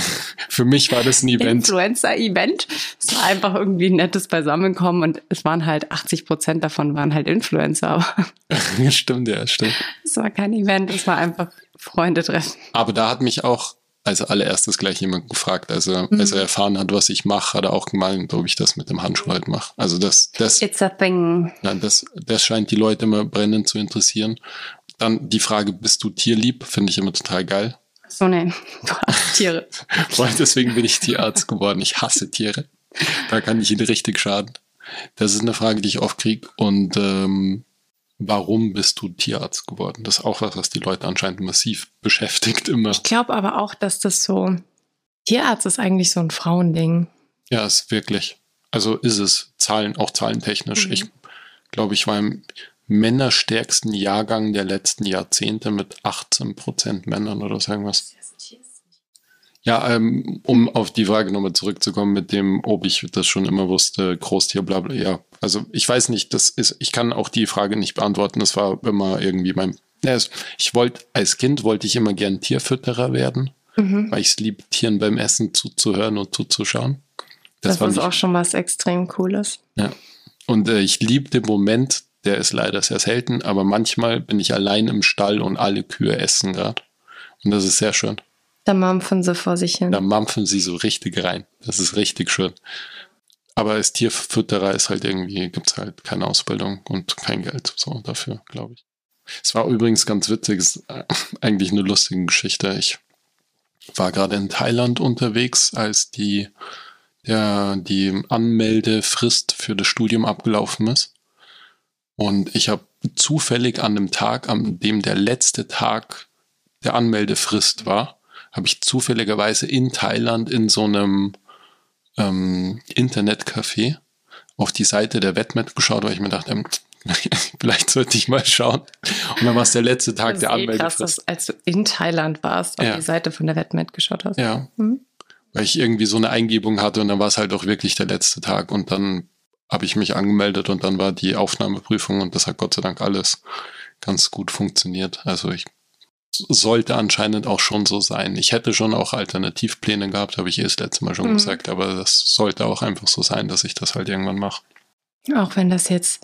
Speaker 1: Für mich war das ein Event.
Speaker 2: Influencer-Event. Es war einfach irgendwie ein nettes Beisammenkommen und es waren halt 80 Prozent davon waren halt Influencer. (laughs)
Speaker 1: stimmt, ja, stimmt.
Speaker 2: Es war kein Event, es war einfach Freunde treffen.
Speaker 1: Aber da hat mich auch als allererstes gleich jemand gefragt. Also mhm. als er erfahren hat, was ich mache, hat er auch gemeint, ob ich das mit dem Handschuh halt mache. Also das, das,
Speaker 2: It's a thing.
Speaker 1: Ja, das, das scheint die Leute immer brennend zu interessieren. Dann die Frage, bist du tierlieb? Finde ich immer total geil.
Speaker 2: So ne, (laughs) du hast Tiere. (laughs)
Speaker 1: Weil deswegen bin ich Tierarzt geworden. Ich hasse Tiere. Da kann ich ihnen richtig schaden. Das ist eine Frage, die ich oft kriege. Und ähm, warum bist du Tierarzt geworden? Das ist auch was, was die Leute anscheinend massiv beschäftigt immer.
Speaker 2: Ich glaube aber auch, dass das so, Tierarzt ist eigentlich so ein Frauending.
Speaker 1: Ja, ist wirklich. Also ist es Zahlen, auch zahlentechnisch. Mhm. Ich glaube, ich war im männerstärksten Jahrgang der letzten Jahrzehnte mit 18 Prozent Männern oder so irgendwas. Ja, ähm, um auf die Frage nochmal zurückzukommen mit dem, ob ich das schon immer wusste, Großtier, bla bla, ja. Also ich weiß nicht, das ist, ich kann auch die Frage nicht beantworten. Das war immer irgendwie mein, ich wollte, als Kind wollte ich immer gern Tierfütterer werden, mhm. weil ich es lieb, Tieren beim Essen zuzuhören und zuzuschauen.
Speaker 2: Das, das ist auch schon was extrem Cooles.
Speaker 1: Ja. Und äh, ich liebe den Moment, der ist leider sehr selten, aber manchmal bin ich allein im Stall und alle Kühe essen gerade. Und das ist sehr schön.
Speaker 2: Da mampfen sie vor sich hin.
Speaker 1: Da mampfen sie so richtig rein. Das ist richtig schön. Aber als Tierfütterer ist halt irgendwie, gibt's halt keine Ausbildung und kein Geld so dafür, glaube ich. Es war übrigens ganz witzig, ist äh, eigentlich eine lustige Geschichte. Ich war gerade in Thailand unterwegs, als die, der, die Anmeldefrist für das Studium abgelaufen ist. Und ich habe zufällig an dem Tag, an dem der letzte Tag der Anmeldefrist war, habe ich zufälligerweise in Thailand in so einem ähm, Internetcafé auf die Seite der Wetmet geschaut, weil ich mir dachte, ähm, (laughs) vielleicht sollte ich mal schauen. Und dann war es der letzte Tag das der Anmeldung. Eh krass, dass,
Speaker 2: als du in Thailand warst, auf ja. die Seite von der Wetmet geschaut hast.
Speaker 1: Ja. Mhm. Weil ich irgendwie so eine Eingebung hatte und dann war es halt auch wirklich der letzte Tag und dann habe ich mich angemeldet und dann war die Aufnahmeprüfung und das hat Gott sei Dank alles ganz gut funktioniert. Also ich sollte anscheinend auch schon so sein. Ich hätte schon auch Alternativpläne gehabt, habe ich eh das letzte Mal schon mhm. gesagt, aber das sollte auch einfach so sein, dass ich das halt irgendwann mache.
Speaker 2: Auch wenn das jetzt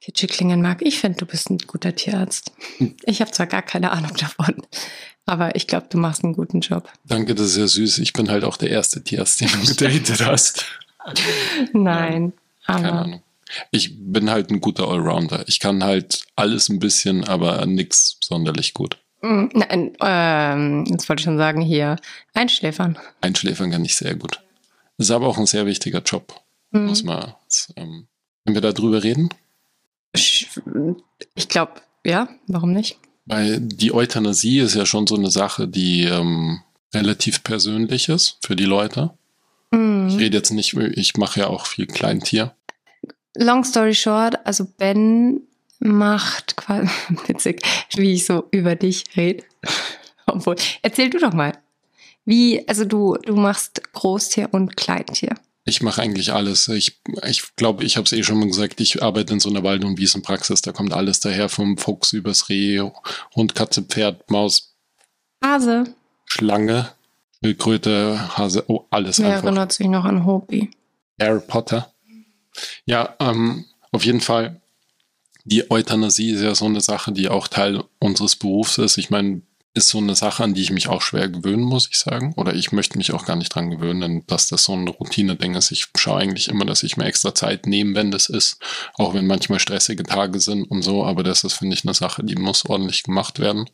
Speaker 2: kitschig klingen mag, ich finde, du bist ein guter Tierarzt. Hm. Ich habe zwar gar keine Ahnung davon, aber ich glaube, du machst einen guten Job.
Speaker 1: Danke, das ist ja süß. Ich bin halt auch der erste Tierarzt, den du (laughs) gedatet hast.
Speaker 2: Nein,
Speaker 1: ja. Keine Ahnung. Ich bin halt ein guter Allrounder. Ich kann halt alles ein bisschen, aber nichts sonderlich gut.
Speaker 2: Hm, nein, ähm, jetzt wollte ich schon sagen, hier Einschläfern.
Speaker 1: Einschläfern kann ich sehr gut. Das ist aber auch ein sehr wichtiger Job. Mhm. Muss man, ähm, können wir da drüber reden?
Speaker 2: Ich, ich glaube, ja, warum nicht?
Speaker 1: Weil die Euthanasie ist ja schon so eine Sache, die ähm, relativ persönlich ist für die Leute. Mhm. Ich rede jetzt nicht, ich mache ja auch viel Kleintier.
Speaker 2: Long story short, also Ben macht quasi, (laughs) witzig, wie ich so über dich rede. Obwohl, erzähl du doch mal. Wie, also du, du machst Großtier und Kleintier.
Speaker 1: Ich mache eigentlich alles. Ich glaube, ich, glaub, ich habe es eh schon mal gesagt, ich arbeite in so einer Wald- und Wiesenpraxis. Da kommt alles daher, vom Fuchs übers Reh, Hund, Katze, Pferd, Maus.
Speaker 2: Hase.
Speaker 1: Schlange, Schildkröte, Hase, oh, alles
Speaker 2: Wer einfach. erinnert sich noch an Hobie?
Speaker 1: Harry Potter. Ja, ähm, auf jeden Fall. Die Euthanasie ist ja so eine Sache, die auch Teil unseres Berufs ist. Ich meine, ist so eine Sache, an die ich mich auch schwer gewöhnen muss, ich sagen. Oder ich möchte mich auch gar nicht dran gewöhnen, dass das so ein Routine-Ding ist. Ich schaue eigentlich immer, dass ich mir extra Zeit nehme, wenn das ist. Auch wenn manchmal stressige Tage sind und so. Aber das ist, finde ich, eine Sache, die muss ordentlich gemacht werden.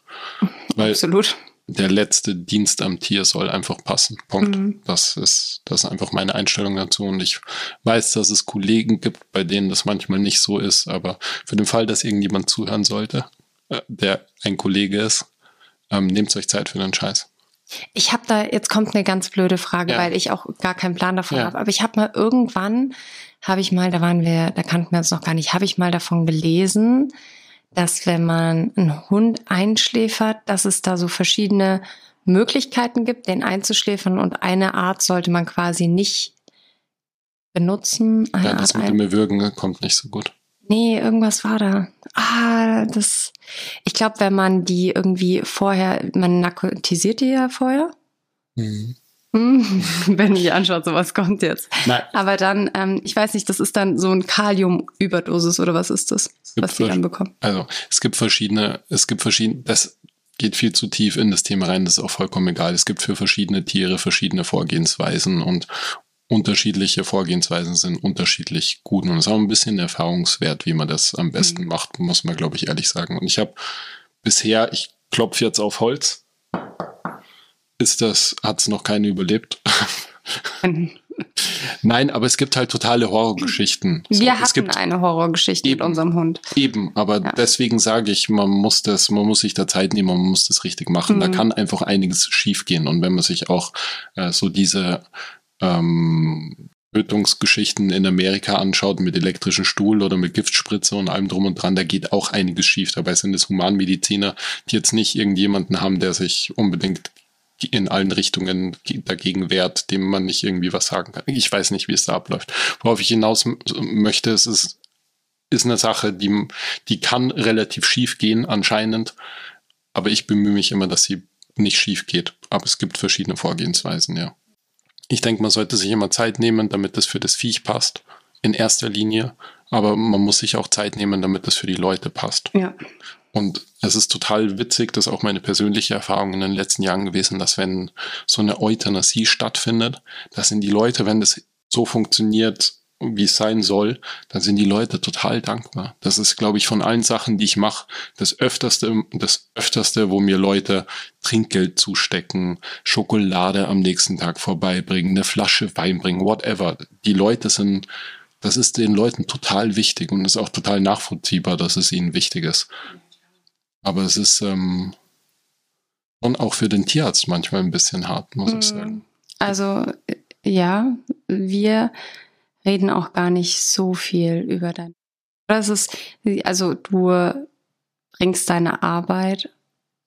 Speaker 2: Weil Absolut.
Speaker 1: Der letzte Dienst am Tier soll einfach passen. Punkt. Mhm. Das ist, das ist einfach meine Einstellung dazu. Und ich weiß, dass es Kollegen gibt, bei denen das manchmal nicht so ist. Aber für den Fall, dass irgendjemand zuhören sollte, äh, der ein Kollege ist, ähm, nehmt euch Zeit für den Scheiß.
Speaker 2: Ich habe da, jetzt kommt eine ganz blöde Frage, ja. weil ich auch gar keinen Plan davon ja. habe. Aber ich habe mal irgendwann, habe ich mal, da waren wir, da kannten wir uns noch gar nicht, habe ich mal davon gelesen, dass wenn man einen Hund einschläfert, dass es da so verschiedene Möglichkeiten gibt, den einzuschläfern und eine Art sollte man quasi nicht benutzen.
Speaker 1: Ja, das Art mit dem Erwürgen kommt nicht so gut.
Speaker 2: Nee, irgendwas war da. Ah, das. Ich glaube, wenn man die irgendwie vorher, man narkotisiert die ja vorher. Mhm. (laughs) Wenn ich anschaut, sowas kommt jetzt. Nein. Aber dann, ähm, ich weiß nicht, das ist dann so ein Kalium-Überdosis oder was ist das, was die dann bekommen?
Speaker 1: Also es gibt verschiedene, es gibt verschiedene, das geht viel zu tief in das Thema rein, das ist auch vollkommen egal. Es gibt für verschiedene Tiere verschiedene Vorgehensweisen und unterschiedliche Vorgehensweisen sind unterschiedlich gut. Und es ist auch ein bisschen Erfahrungswert, wie man das am besten mhm. macht, muss man, glaube ich, ehrlich sagen. Und ich habe bisher, ich klopfe jetzt auf Holz, ist das, hat es noch keine überlebt. (laughs) Nein, aber es gibt halt totale Horrorgeschichten.
Speaker 2: So, Wir
Speaker 1: hatten
Speaker 2: eine Horrorgeschichte eben, mit unserem Hund.
Speaker 1: Eben, aber ja. deswegen sage ich, man muss das, man muss sich da Zeit nehmen, man muss das richtig machen. Mhm. Da kann einfach einiges schiefgehen. Und wenn man sich auch äh, so diese ähm, Tötungsgeschichten in Amerika anschaut mit elektrischen Stuhl oder mit Giftspritze und allem drum und dran, da geht auch einiges schief. Dabei sind es Humanmediziner, die jetzt nicht irgendjemanden haben, der sich unbedingt in allen Richtungen dagegen wehrt, dem man nicht irgendwie was sagen kann. Ich weiß nicht, wie es da abläuft. Worauf ich hinaus möchte, es ist, ist eine Sache, die, die kann relativ schief gehen, anscheinend. Aber ich bemühe mich immer, dass sie nicht schief geht. Aber es gibt verschiedene Vorgehensweisen, ja. Ich denke, man sollte sich immer Zeit nehmen, damit das für das Viech passt, in erster Linie. Aber man muss sich auch Zeit nehmen, damit das für die Leute passt.
Speaker 2: Ja.
Speaker 1: Und es ist total witzig, das ist auch meine persönliche Erfahrung in den letzten Jahren gewesen, dass wenn so eine Euthanasie stattfindet, dass sind die Leute, wenn das so funktioniert, wie es sein soll, dann sind die Leute total dankbar. Das ist, glaube ich, von allen Sachen, die ich mache, das öfterste, das öfterste, wo mir Leute Trinkgeld zustecken, Schokolade am nächsten Tag vorbeibringen, eine Flasche Wein bringen, whatever. Die Leute sind, das ist den Leuten total wichtig und ist auch total nachvollziehbar, dass es ihnen wichtig ist. Aber es ist ähm, schon auch für den Tierarzt manchmal ein bisschen hart, muss ich mhm. sagen.
Speaker 2: Also ja, wir reden auch gar nicht so viel über dein. Das ist, also du bringst deine Arbeit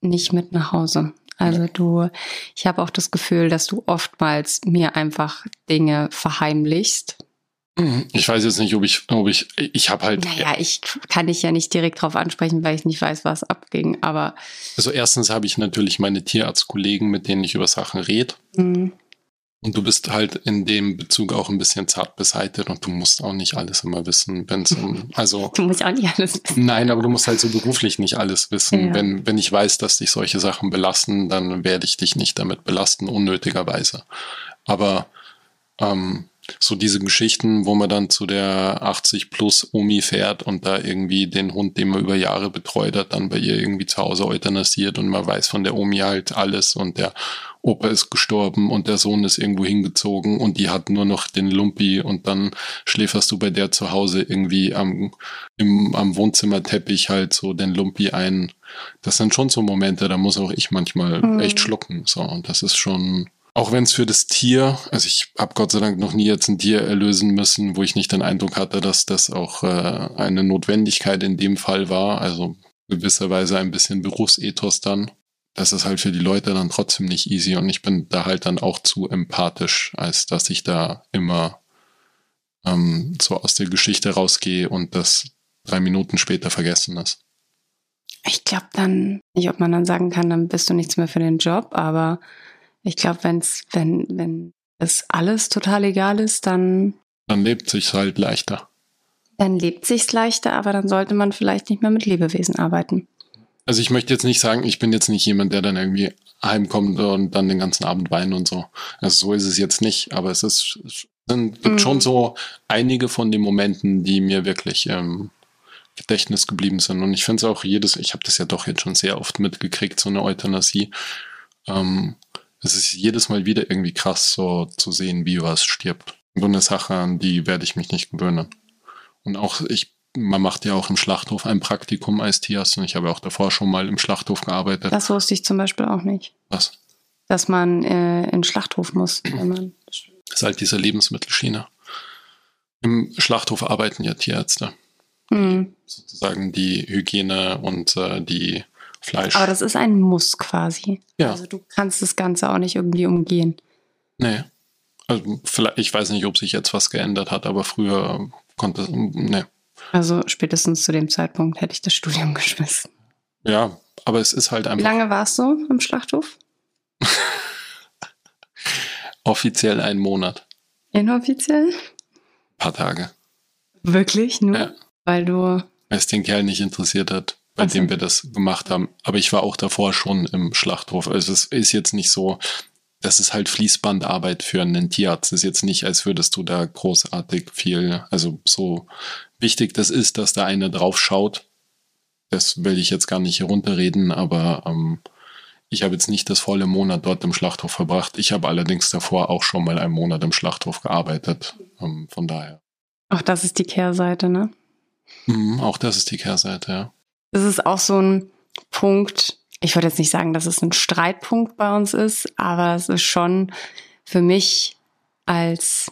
Speaker 2: nicht mit nach Hause. Also du, ich habe auch das Gefühl, dass du oftmals mir einfach Dinge verheimlichst.
Speaker 1: Ich weiß jetzt nicht, ob ich, ob ich, ich habe halt.
Speaker 2: Naja, ich kann dich ja nicht direkt drauf ansprechen, weil ich nicht weiß, was abging, aber.
Speaker 1: Also erstens habe ich natürlich meine Tierarztkollegen, mit denen ich über Sachen rede. Mhm. Und du bist halt in dem Bezug auch ein bisschen zart beseitigt und du musst auch nicht alles immer wissen, wenn es (laughs) also.
Speaker 2: Du musst auch nicht alles wissen.
Speaker 1: Nein, aber du musst halt so beruflich nicht alles wissen. Ja. Wenn, wenn ich weiß, dass dich solche Sachen belasten, dann werde ich dich nicht damit belasten, unnötigerweise. Aber ähm, so diese Geschichten, wo man dann zu der 80 plus Omi fährt und da irgendwie den Hund, den man über Jahre betreut hat, dann bei ihr irgendwie zu Hause euthanasiert und man weiß von der Omi halt alles und der Opa ist gestorben und der Sohn ist irgendwo hingezogen und die hat nur noch den Lumpi und dann schläferst du bei der zu Hause irgendwie am, im, am Wohnzimmerteppich halt so den Lumpi ein. Das sind schon so Momente, da muss auch ich manchmal mhm. echt schlucken. So, und das ist schon, auch wenn es für das Tier, also ich habe Gott sei Dank noch nie jetzt ein Tier erlösen müssen, wo ich nicht den Eindruck hatte, dass das auch äh, eine Notwendigkeit in dem Fall war. Also gewisserweise ein bisschen Berufsethos dann. Das ist halt für die Leute dann trotzdem nicht easy und ich bin da halt dann auch zu empathisch, als dass ich da immer ähm, so aus der Geschichte rausgehe und das drei Minuten später vergessen ist.
Speaker 2: Ich glaube dann, nicht ob man dann sagen kann, dann bist du nichts mehr für den Job, aber ich glaube, wenn's, wenn, wenn es alles total egal ist, dann.
Speaker 1: Dann lebt sich's halt leichter.
Speaker 2: Dann lebt sich's leichter, aber dann sollte man vielleicht nicht mehr mit Lebewesen arbeiten.
Speaker 1: Also ich möchte jetzt nicht sagen, ich bin jetzt nicht jemand, der dann irgendwie heimkommt und dann den ganzen Abend weint und so. Also so ist es jetzt nicht, aber es ist, es gibt mhm. schon so einige von den Momenten, die mir wirklich ähm, Gedächtnis geblieben sind. Und ich finde es auch jedes, ich habe das ja doch jetzt schon sehr oft mitgekriegt, so eine Euthanasie. Ähm, es ist jedes Mal wieder irgendwie krass, so zu sehen, wie was stirbt. So eine Sache, an die werde ich mich nicht gewöhnen. Und auch, ich, man macht ja auch im Schlachthof ein Praktikum als Tierarzt und ich habe auch davor schon mal im Schlachthof gearbeitet.
Speaker 2: Das wusste ich zum Beispiel auch nicht.
Speaker 1: Was?
Speaker 2: Dass man äh, in den Schlachthof muss, wenn man. (clears throat)
Speaker 1: Das ist halt diese Lebensmittelschiene. Im Schlachthof arbeiten ja Tierärzte. Mhm. Sozusagen die Hygiene und äh, die Fleisch.
Speaker 2: Aber das ist ein Muss quasi. Ja. Also du kannst das Ganze auch nicht irgendwie umgehen.
Speaker 1: Nee. Also vielleicht, ich weiß nicht, ob sich jetzt was geändert hat, aber früher konnte es, nee.
Speaker 2: Also spätestens zu dem Zeitpunkt hätte ich das Studium (laughs) geschmissen.
Speaker 1: Ja, aber es ist halt einfach.
Speaker 2: Wie lange warst du im Schlachthof? (laughs)
Speaker 1: Offiziell einen Monat.
Speaker 2: Inoffiziell?
Speaker 1: Ein paar Tage.
Speaker 2: Wirklich? Nur? Ja. Weil du. Weil
Speaker 1: es den Kerl nicht interessiert hat bei also. dem wir das gemacht haben. Aber ich war auch davor schon im Schlachthof. Also es ist jetzt nicht so, das ist halt Fließbandarbeit für einen Tierarzt. Es ist jetzt nicht, als würdest du da großartig viel, also so wichtig das ist, dass da einer drauf schaut. Das will ich jetzt gar nicht hier runterreden, aber ähm, ich habe jetzt nicht das volle Monat dort im Schlachthof verbracht. Ich habe allerdings davor auch schon mal einen Monat im Schlachthof gearbeitet. Ähm, von daher.
Speaker 2: Auch das ist die Kehrseite, ne?
Speaker 1: Mhm, auch das ist die Kehrseite, ja
Speaker 2: das ist auch so ein Punkt, ich würde jetzt nicht sagen, dass es ein Streitpunkt bei uns ist, aber es ist schon für mich als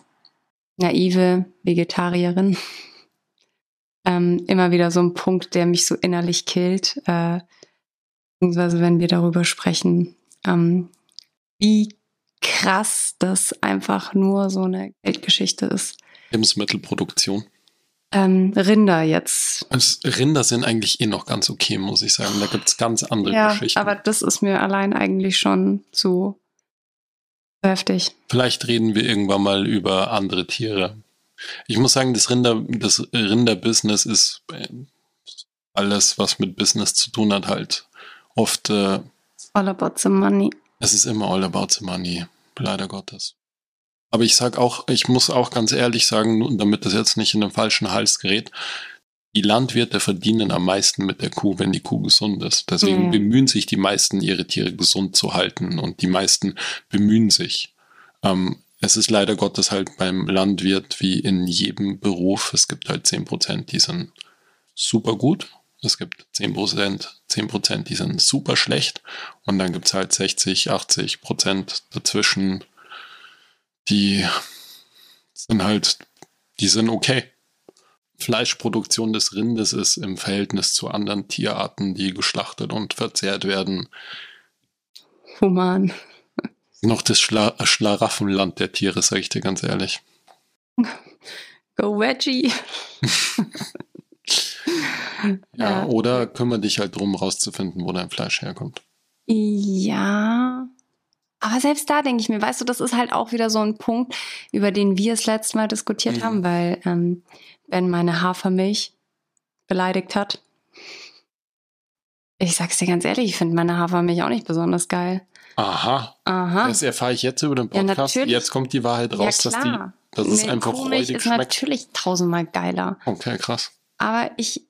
Speaker 2: naive Vegetarierin (laughs) ähm, immer wieder so ein Punkt, der mich so innerlich killt, äh, beziehungsweise wenn wir darüber sprechen, ähm, wie krass das einfach nur so eine Geldgeschichte ist.
Speaker 1: Lebensmittelproduktion
Speaker 2: ähm, Rinder jetzt.
Speaker 1: Also Rinder sind eigentlich eh noch ganz okay, muss ich sagen. Da gibt es ganz andere ja, Geschichten.
Speaker 2: Aber das ist mir allein eigentlich schon zu heftig.
Speaker 1: Vielleicht reden wir irgendwann mal über andere Tiere. Ich muss sagen, das Rinder, das Rinderbusiness ist äh, alles, was mit Business zu tun hat, halt oft. Äh,
Speaker 2: all about the money.
Speaker 1: Es ist immer all about the money, leider Gottes. Aber ich sag auch, ich muss auch ganz ehrlich sagen, damit das jetzt nicht in den falschen Hals gerät, die Landwirte verdienen am meisten mit der Kuh, wenn die Kuh gesund ist. Deswegen mhm. bemühen sich die meisten, ihre Tiere gesund zu halten und die meisten bemühen sich. Ähm, es ist leider Gottes halt beim Landwirt wie in jedem Beruf. Es gibt halt zehn Prozent, die sind super gut. Es gibt zehn Prozent, zehn Prozent, die sind super schlecht. Und dann gibt's halt 60, 80 Prozent dazwischen, die sind halt, die sind okay. Fleischproduktion des Rindes ist im Verhältnis zu anderen Tierarten, die geschlachtet und verzehrt werden.
Speaker 2: Human.
Speaker 1: Noch das Schla Schlaraffenland der Tiere, sage ich dir ganz ehrlich.
Speaker 2: Go Veggie. (laughs)
Speaker 1: ja, ja, oder kümmere dich halt drum, rauszufinden, wo dein Fleisch herkommt.
Speaker 2: Ja. Aber selbst da denke ich mir, weißt du, das ist halt auch wieder so ein Punkt, über den wir das letzte Mal diskutiert mhm. haben, weil ähm, wenn meine Hafermilch beleidigt hat, ich sag's dir ganz ehrlich, ich finde meine Hafermilch auch nicht besonders geil.
Speaker 1: Aha. Aha. Das erfahre ich jetzt über den Podcast. Ja, jetzt kommt die Wahrheit raus, ja, dass die, dass es einfach Kuhmilch räudig ist schmeckt.
Speaker 2: natürlich tausendmal geiler.
Speaker 1: Okay, krass.
Speaker 2: Aber ich.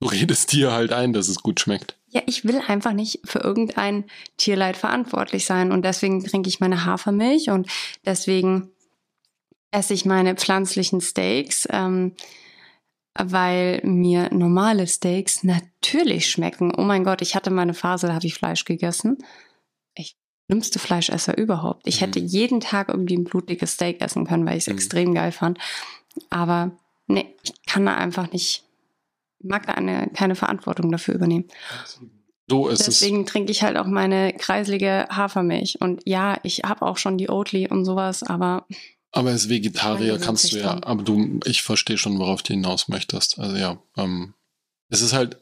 Speaker 1: Du redest dir halt ein, dass es gut schmeckt.
Speaker 2: Ja, ich will einfach nicht für irgendein Tierleid verantwortlich sein und deswegen trinke ich meine Hafermilch und deswegen esse ich meine pflanzlichen Steaks. Ähm, weil mir normale Steaks natürlich schmecken. Oh mein Gott, ich hatte meine Phase, da habe ich Fleisch gegessen. Ich schlimmste Fleischesser überhaupt. Ich mhm. hätte jeden Tag irgendwie ein blutiges Steak essen können, weil ich es mhm. extrem geil fand. Aber nee, ich kann da einfach nicht, mag eine, keine Verantwortung dafür übernehmen.
Speaker 1: So ist
Speaker 2: Deswegen es. trinke ich halt auch meine kreislige Hafermilch. Und ja, ich habe auch schon die Oatly und sowas, aber
Speaker 1: aber als Vegetarier kannst du ja, aber du, ich verstehe schon, worauf du hinaus möchtest. Also ja, ähm, es ist halt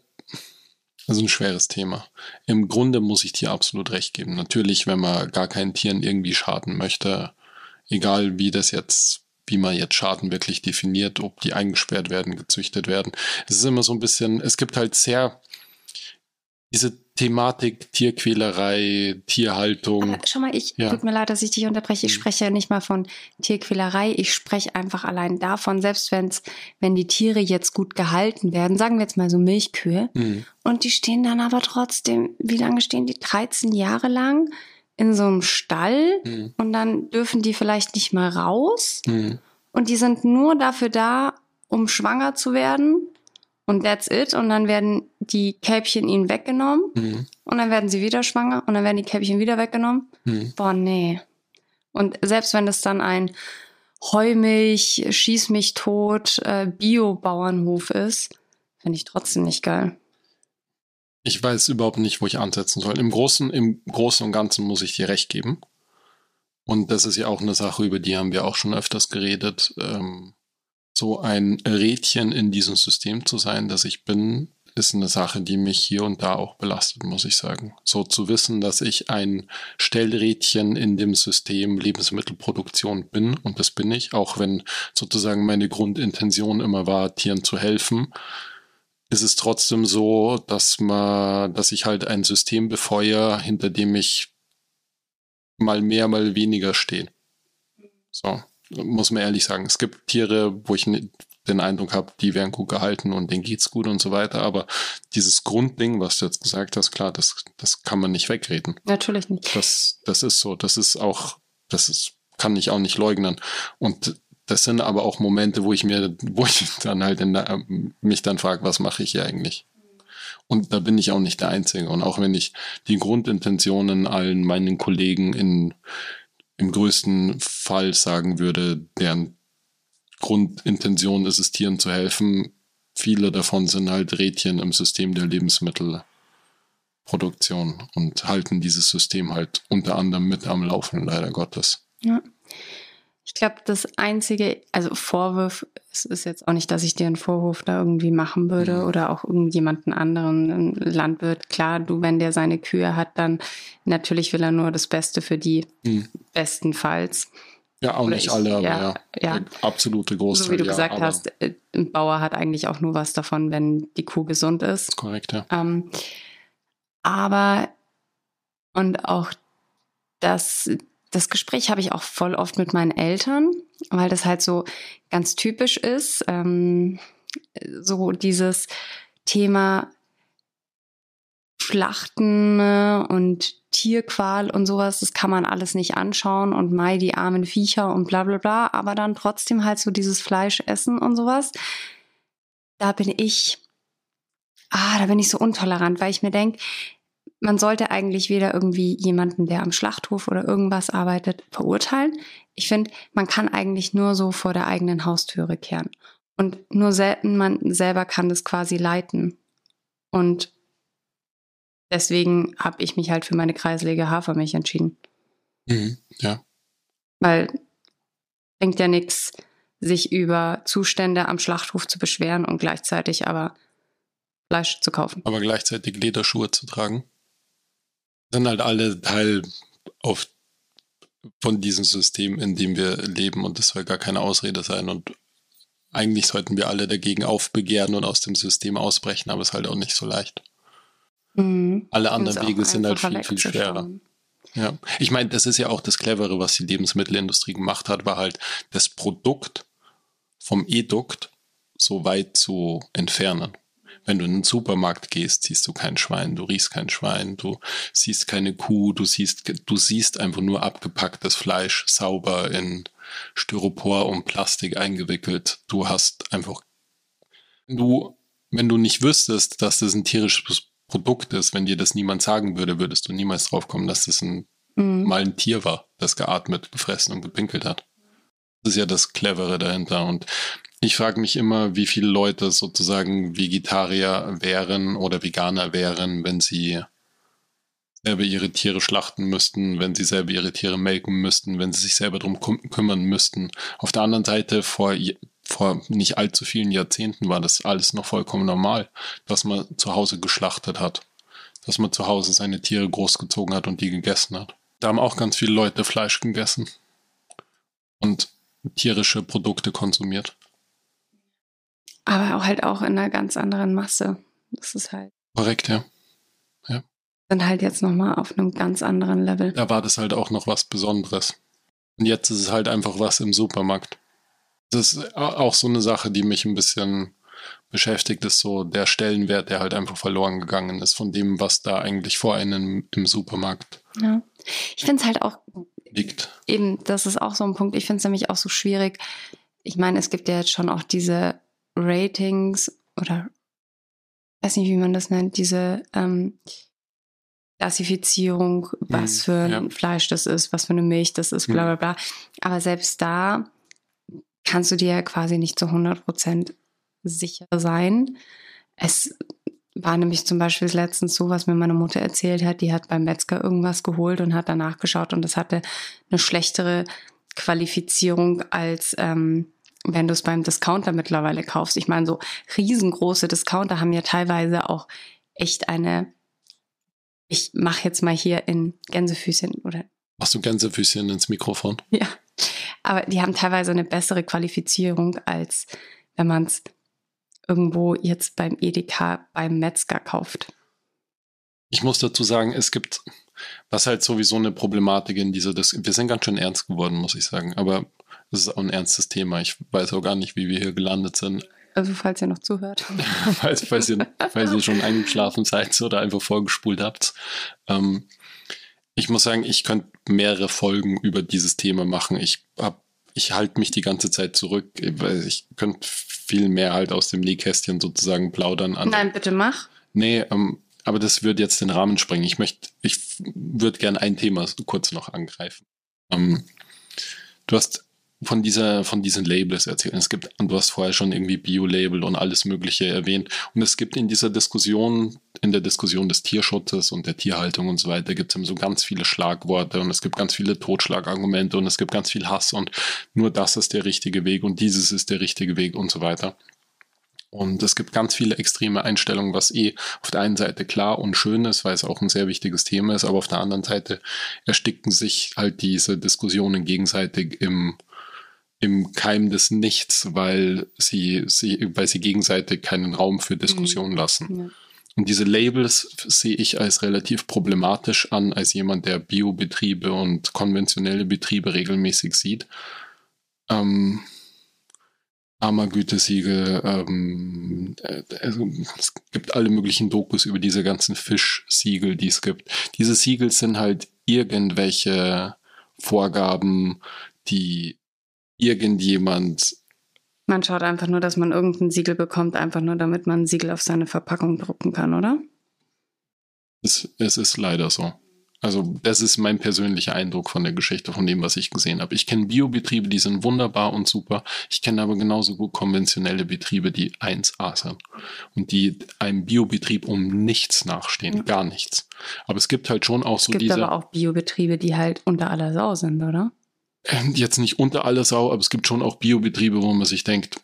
Speaker 1: also ein schweres Thema. Im Grunde muss ich dir absolut recht geben. Natürlich, wenn man gar keinen Tieren irgendwie schaden möchte, egal wie das jetzt, wie man jetzt Schaden wirklich definiert, ob die eingesperrt werden, gezüchtet werden. Es ist immer so ein bisschen, es gibt halt sehr diese Thematik Tierquälerei, Tierhaltung.
Speaker 2: Aber schau mal, ich ja. tut mir leid, dass ich dich unterbreche. Ich mhm. spreche ja nicht mal von Tierquälerei. Ich spreche einfach allein davon, selbst wenn's, wenn die Tiere jetzt gut gehalten werden, sagen wir jetzt mal so Milchkühe, mhm. und die stehen dann aber trotzdem, wie lange stehen die? 13 Jahre lang in so einem Stall mhm. und dann dürfen die vielleicht nicht mal raus. Mhm. Und die sind nur dafür da, um schwanger zu werden und that's it. Und dann werden die Kälbchen ihnen weggenommen. Mhm. Und dann werden sie wieder schwanger. Und dann werden die Kälbchen wieder weggenommen. Mhm. Boah, nee. Und selbst wenn es dann ein Heumilch, Schieß mich tot, äh, Bio-Bauernhof ist, finde ich trotzdem nicht geil.
Speaker 1: Ich weiß überhaupt nicht, wo ich ansetzen soll. Im Großen, im Großen und Ganzen muss ich dir recht geben. Und das ist ja auch eine Sache, über die haben wir auch schon öfters geredet. Ähm, so ein Rädchen in diesem System zu sein, das ich bin, ist eine Sache, die mich hier und da auch belastet, muss ich sagen. So zu wissen, dass ich ein Stellrädchen in dem System Lebensmittelproduktion bin, und das bin ich, auch wenn sozusagen meine Grundintention immer war, Tieren zu helfen, ist es trotzdem so, dass man, dass ich halt ein System befeuere, hinter dem ich mal mehr, mal weniger stehe. So muss man ehrlich sagen. Es gibt Tiere, wo ich den Eindruck habe, die werden gut gehalten und denen geht's gut und so weiter. Aber dieses Grundding, was du jetzt gesagt hast, klar, das, das kann man nicht wegreden.
Speaker 2: Natürlich nicht.
Speaker 1: Das, das ist so. Das ist auch, das ist, kann ich auch nicht leugnen. Und das sind aber auch Momente, wo ich mir, wo ich (laughs) dann halt der, mich dann frage, was mache ich hier eigentlich? Und da bin ich auch nicht der Einzige. Und auch wenn ich die Grundintentionen allen meinen Kollegen in, im größten Fall sagen würde, deren Grundintention ist es, Tieren zu helfen. Viele davon sind halt Rädchen im System der Lebensmittelproduktion und halten dieses System halt unter anderem mit am Laufen, leider Gottes.
Speaker 2: Ja. Ich glaube, das einzige, also Vorwurf, es ist jetzt auch nicht, dass ich dir einen Vorwurf da irgendwie machen würde mhm. oder auch irgendjemanden anderen, Landwirt. Klar, du, wenn der seine Kühe hat, dann natürlich will er nur das Beste für die, mhm. bestenfalls.
Speaker 1: Ja, auch oder nicht ich, alle, aber ja, ja, ja. absolute Großteil.
Speaker 2: So wie du ja, gesagt hast, äh, ein Bauer hat eigentlich auch nur was davon, wenn die Kuh gesund ist.
Speaker 1: Korrekt, ja.
Speaker 2: Ähm, aber und auch das das Gespräch habe ich auch voll oft mit meinen Eltern, weil das halt so ganz typisch ist. Ähm, so dieses Thema Schlachten ne, und Tierqual und sowas, das kann man alles nicht anschauen und Mai, die armen Viecher und bla bla bla, aber dann trotzdem halt so dieses Fleisch essen und sowas. Da bin ich, ah, da bin ich so intolerant, weil ich mir denke, man sollte eigentlich weder irgendwie jemanden, der am Schlachthof oder irgendwas arbeitet, verurteilen. Ich finde, man kann eigentlich nur so vor der eigenen Haustüre kehren. Und nur selten man selber kann das quasi leiten. Und deswegen habe ich mich halt für meine kreislige Hafermilch entschieden.
Speaker 1: Mhm, ja.
Speaker 2: Weil bringt ja nichts, sich über Zustände am Schlachthof zu beschweren und gleichzeitig aber Fleisch zu kaufen.
Speaker 1: Aber gleichzeitig Lederschuhe zu tragen. Sind halt alle Teil auf, von diesem System, in dem wir leben und das soll gar keine Ausrede sein und eigentlich sollten wir alle dagegen aufbegehren und aus dem System ausbrechen, aber es ist halt auch nicht so leicht. Mhm. Alle anderen Wege sind halt viel, viel schwerer. Ja, ich meine, das ist ja auch das Clevere, was die Lebensmittelindustrie gemacht hat, war halt das Produkt vom Edukt so weit zu entfernen. Wenn du in den Supermarkt gehst, siehst du kein Schwein, du riechst kein Schwein, du siehst keine Kuh, du siehst, du siehst einfach nur abgepacktes Fleisch, sauber in Styropor und Plastik eingewickelt. Du hast einfach, du, wenn du nicht wüsstest, dass das ein tierisches Produkt ist, wenn dir das niemand sagen würde, würdest du niemals drauf kommen, dass das ein, mhm. mal ein Tier war, das geatmet, gefressen und gepinkelt hat. Das ist ja das Clevere dahinter. Und ich frage mich immer, wie viele Leute sozusagen Vegetarier wären oder Veganer wären, wenn sie selber ihre Tiere schlachten müssten, wenn sie selber ihre Tiere melken müssten, wenn sie sich selber darum kümmern müssten. Auf der anderen Seite, vor, vor nicht allzu vielen Jahrzehnten war das alles noch vollkommen normal, dass man zu Hause geschlachtet hat, dass man zu Hause seine Tiere großgezogen hat und die gegessen hat. Da haben auch ganz viele Leute Fleisch gegessen und tierische Produkte konsumiert.
Speaker 2: Aber auch halt auch in einer ganz anderen Masse. Das ist halt.
Speaker 1: Korrekt, ja. Ja
Speaker 2: sind halt jetzt nochmal auf einem ganz anderen Level.
Speaker 1: Da war das halt auch noch was Besonderes. Und jetzt ist es halt einfach was im Supermarkt. Das ist auch so eine Sache, die mich ein bisschen beschäftigt, ist so der Stellenwert, der halt einfach verloren gegangen ist von dem, was da eigentlich vor einem im Supermarkt.
Speaker 2: Ja. Ich finde es halt auch liegt. Eben, das ist auch so ein Punkt. Ich finde es nämlich auch so schwierig. Ich meine, es gibt ja jetzt schon auch diese Ratings oder weiß nicht, wie man das nennt, diese ähm, Klassifizierung, was mhm, für ein ja. Fleisch das ist, was für eine Milch das ist, bla mhm. bla bla. Aber selbst da kannst du dir ja quasi nicht zu 100 Prozent sicher sein. Es war nämlich zum Beispiel letztens so, was mir meine Mutter erzählt hat, die hat beim Metzger irgendwas geholt und hat danach geschaut und das hatte eine schlechtere Qualifizierung als ähm, wenn du es beim Discounter mittlerweile kaufst. Ich meine, so riesengroße Discounter haben ja teilweise auch echt eine ich mache jetzt mal hier in Gänsefüßchen oder.
Speaker 1: Machst du Gänsefüßchen ins Mikrofon? (laughs)
Speaker 2: Ja. Aber die haben teilweise eine bessere Qualifizierung, als wenn man es irgendwo jetzt beim Edeka, beim Metzger kauft.
Speaker 1: Ich muss dazu sagen, es gibt, was halt sowieso eine Problematik in dieser, Dis wir sind ganz schön ernst geworden, muss ich sagen, aber es ist auch ein ernstes Thema. Ich weiß auch gar nicht, wie wir hier gelandet sind.
Speaker 2: Also falls ihr noch zuhört. (laughs)
Speaker 1: falls, falls, ihr, falls ihr schon eingeschlafen seid oder einfach vorgespult habt. Ähm, ich muss sagen, ich könnte mehrere Folgen über dieses Thema machen. Ich hab, ich halte mich die ganze Zeit zurück, weil ich könnte viel mehr halt aus dem Nähkästchen sozusagen plaudern.
Speaker 2: An Nein, bitte mach.
Speaker 1: Nee, ähm, aber das würde jetzt den Rahmen sprengen. Ich möchte, ich würde gerne ein Thema kurz noch angreifen. Ähm, du hast von dieser, von diesen Labels erzählen. Es gibt, und du hast vorher schon irgendwie Bio-Label und alles Mögliche erwähnt. Und es gibt in dieser Diskussion, in der Diskussion des Tierschutzes und der Tierhaltung und so weiter, gibt es so ganz viele Schlagworte und es gibt ganz viele Totschlagargumente und es gibt ganz viel Hass und nur das ist der richtige Weg und dieses ist der richtige Weg und so weiter. Und es gibt ganz viele extreme Einstellungen, was eh auf der einen Seite klar und schön ist, weil es auch ein sehr wichtiges Thema ist, aber auf der anderen Seite ersticken sich halt diese Diskussionen gegenseitig im im Keim des Nichts, weil sie, sie, weil sie gegenseitig keinen Raum für Diskussion mhm. lassen. Ja. Und diese Labels sehe ich als relativ problematisch an, als jemand, der Biobetriebe und konventionelle Betriebe regelmäßig sieht. Ähm, Armer-Gütesiegel, ähm, äh, also es gibt alle möglichen Dokus über diese ganzen Fischsiegel, die es gibt. Diese Siegel sind halt irgendwelche Vorgaben, die irgendjemand.
Speaker 2: Man schaut einfach nur, dass man irgendein Siegel bekommt, einfach nur damit man ein Siegel auf seine Verpackung drucken kann, oder?
Speaker 1: Es, es ist leider so. Also das ist mein persönlicher Eindruck von der Geschichte, von dem, was ich gesehen habe. Ich kenne Biobetriebe, die sind wunderbar und super. Ich kenne aber genauso gut konventionelle Betriebe, die 1A sind und die einem Biobetrieb um nichts nachstehen, ja. gar nichts. Aber es gibt halt schon auch so
Speaker 2: diese...
Speaker 1: Es
Speaker 2: gibt aber auch Biobetriebe, die halt unter aller Sau sind, oder?
Speaker 1: Ähm, jetzt nicht unter aller Sau, aber es gibt schon auch Biobetriebe, wo man sich denkt,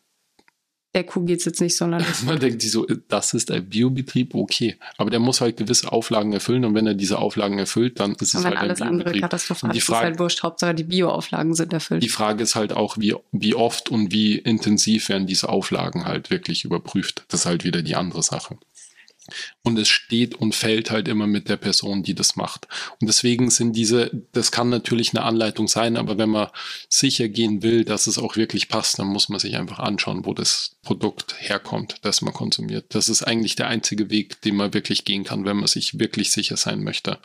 Speaker 2: der Kuh geht es jetzt nicht sonderlich. (laughs)
Speaker 1: Man denkt sich so, das ist ein Biobetrieb, okay. Aber der muss halt gewisse Auflagen erfüllen und wenn er diese Auflagen erfüllt, dann ist und es halt
Speaker 2: alles ein Biobetrieb. andere katastrophal ist, ist halt wurscht. Hauptsache die Bioauflagen sind erfüllt.
Speaker 1: Die Frage ist halt auch, wie, wie oft und wie intensiv werden diese Auflagen halt wirklich überprüft. Das ist halt wieder die andere Sache. Und es steht und fällt halt immer mit der Person, die das macht. Und deswegen sind diese, das kann natürlich eine Anleitung sein, aber wenn man sicher gehen will, dass es auch wirklich passt, dann muss man sich einfach anschauen, wo das Produkt herkommt, das man konsumiert. Das ist eigentlich der einzige Weg, den man wirklich gehen kann, wenn man sich wirklich sicher sein möchte.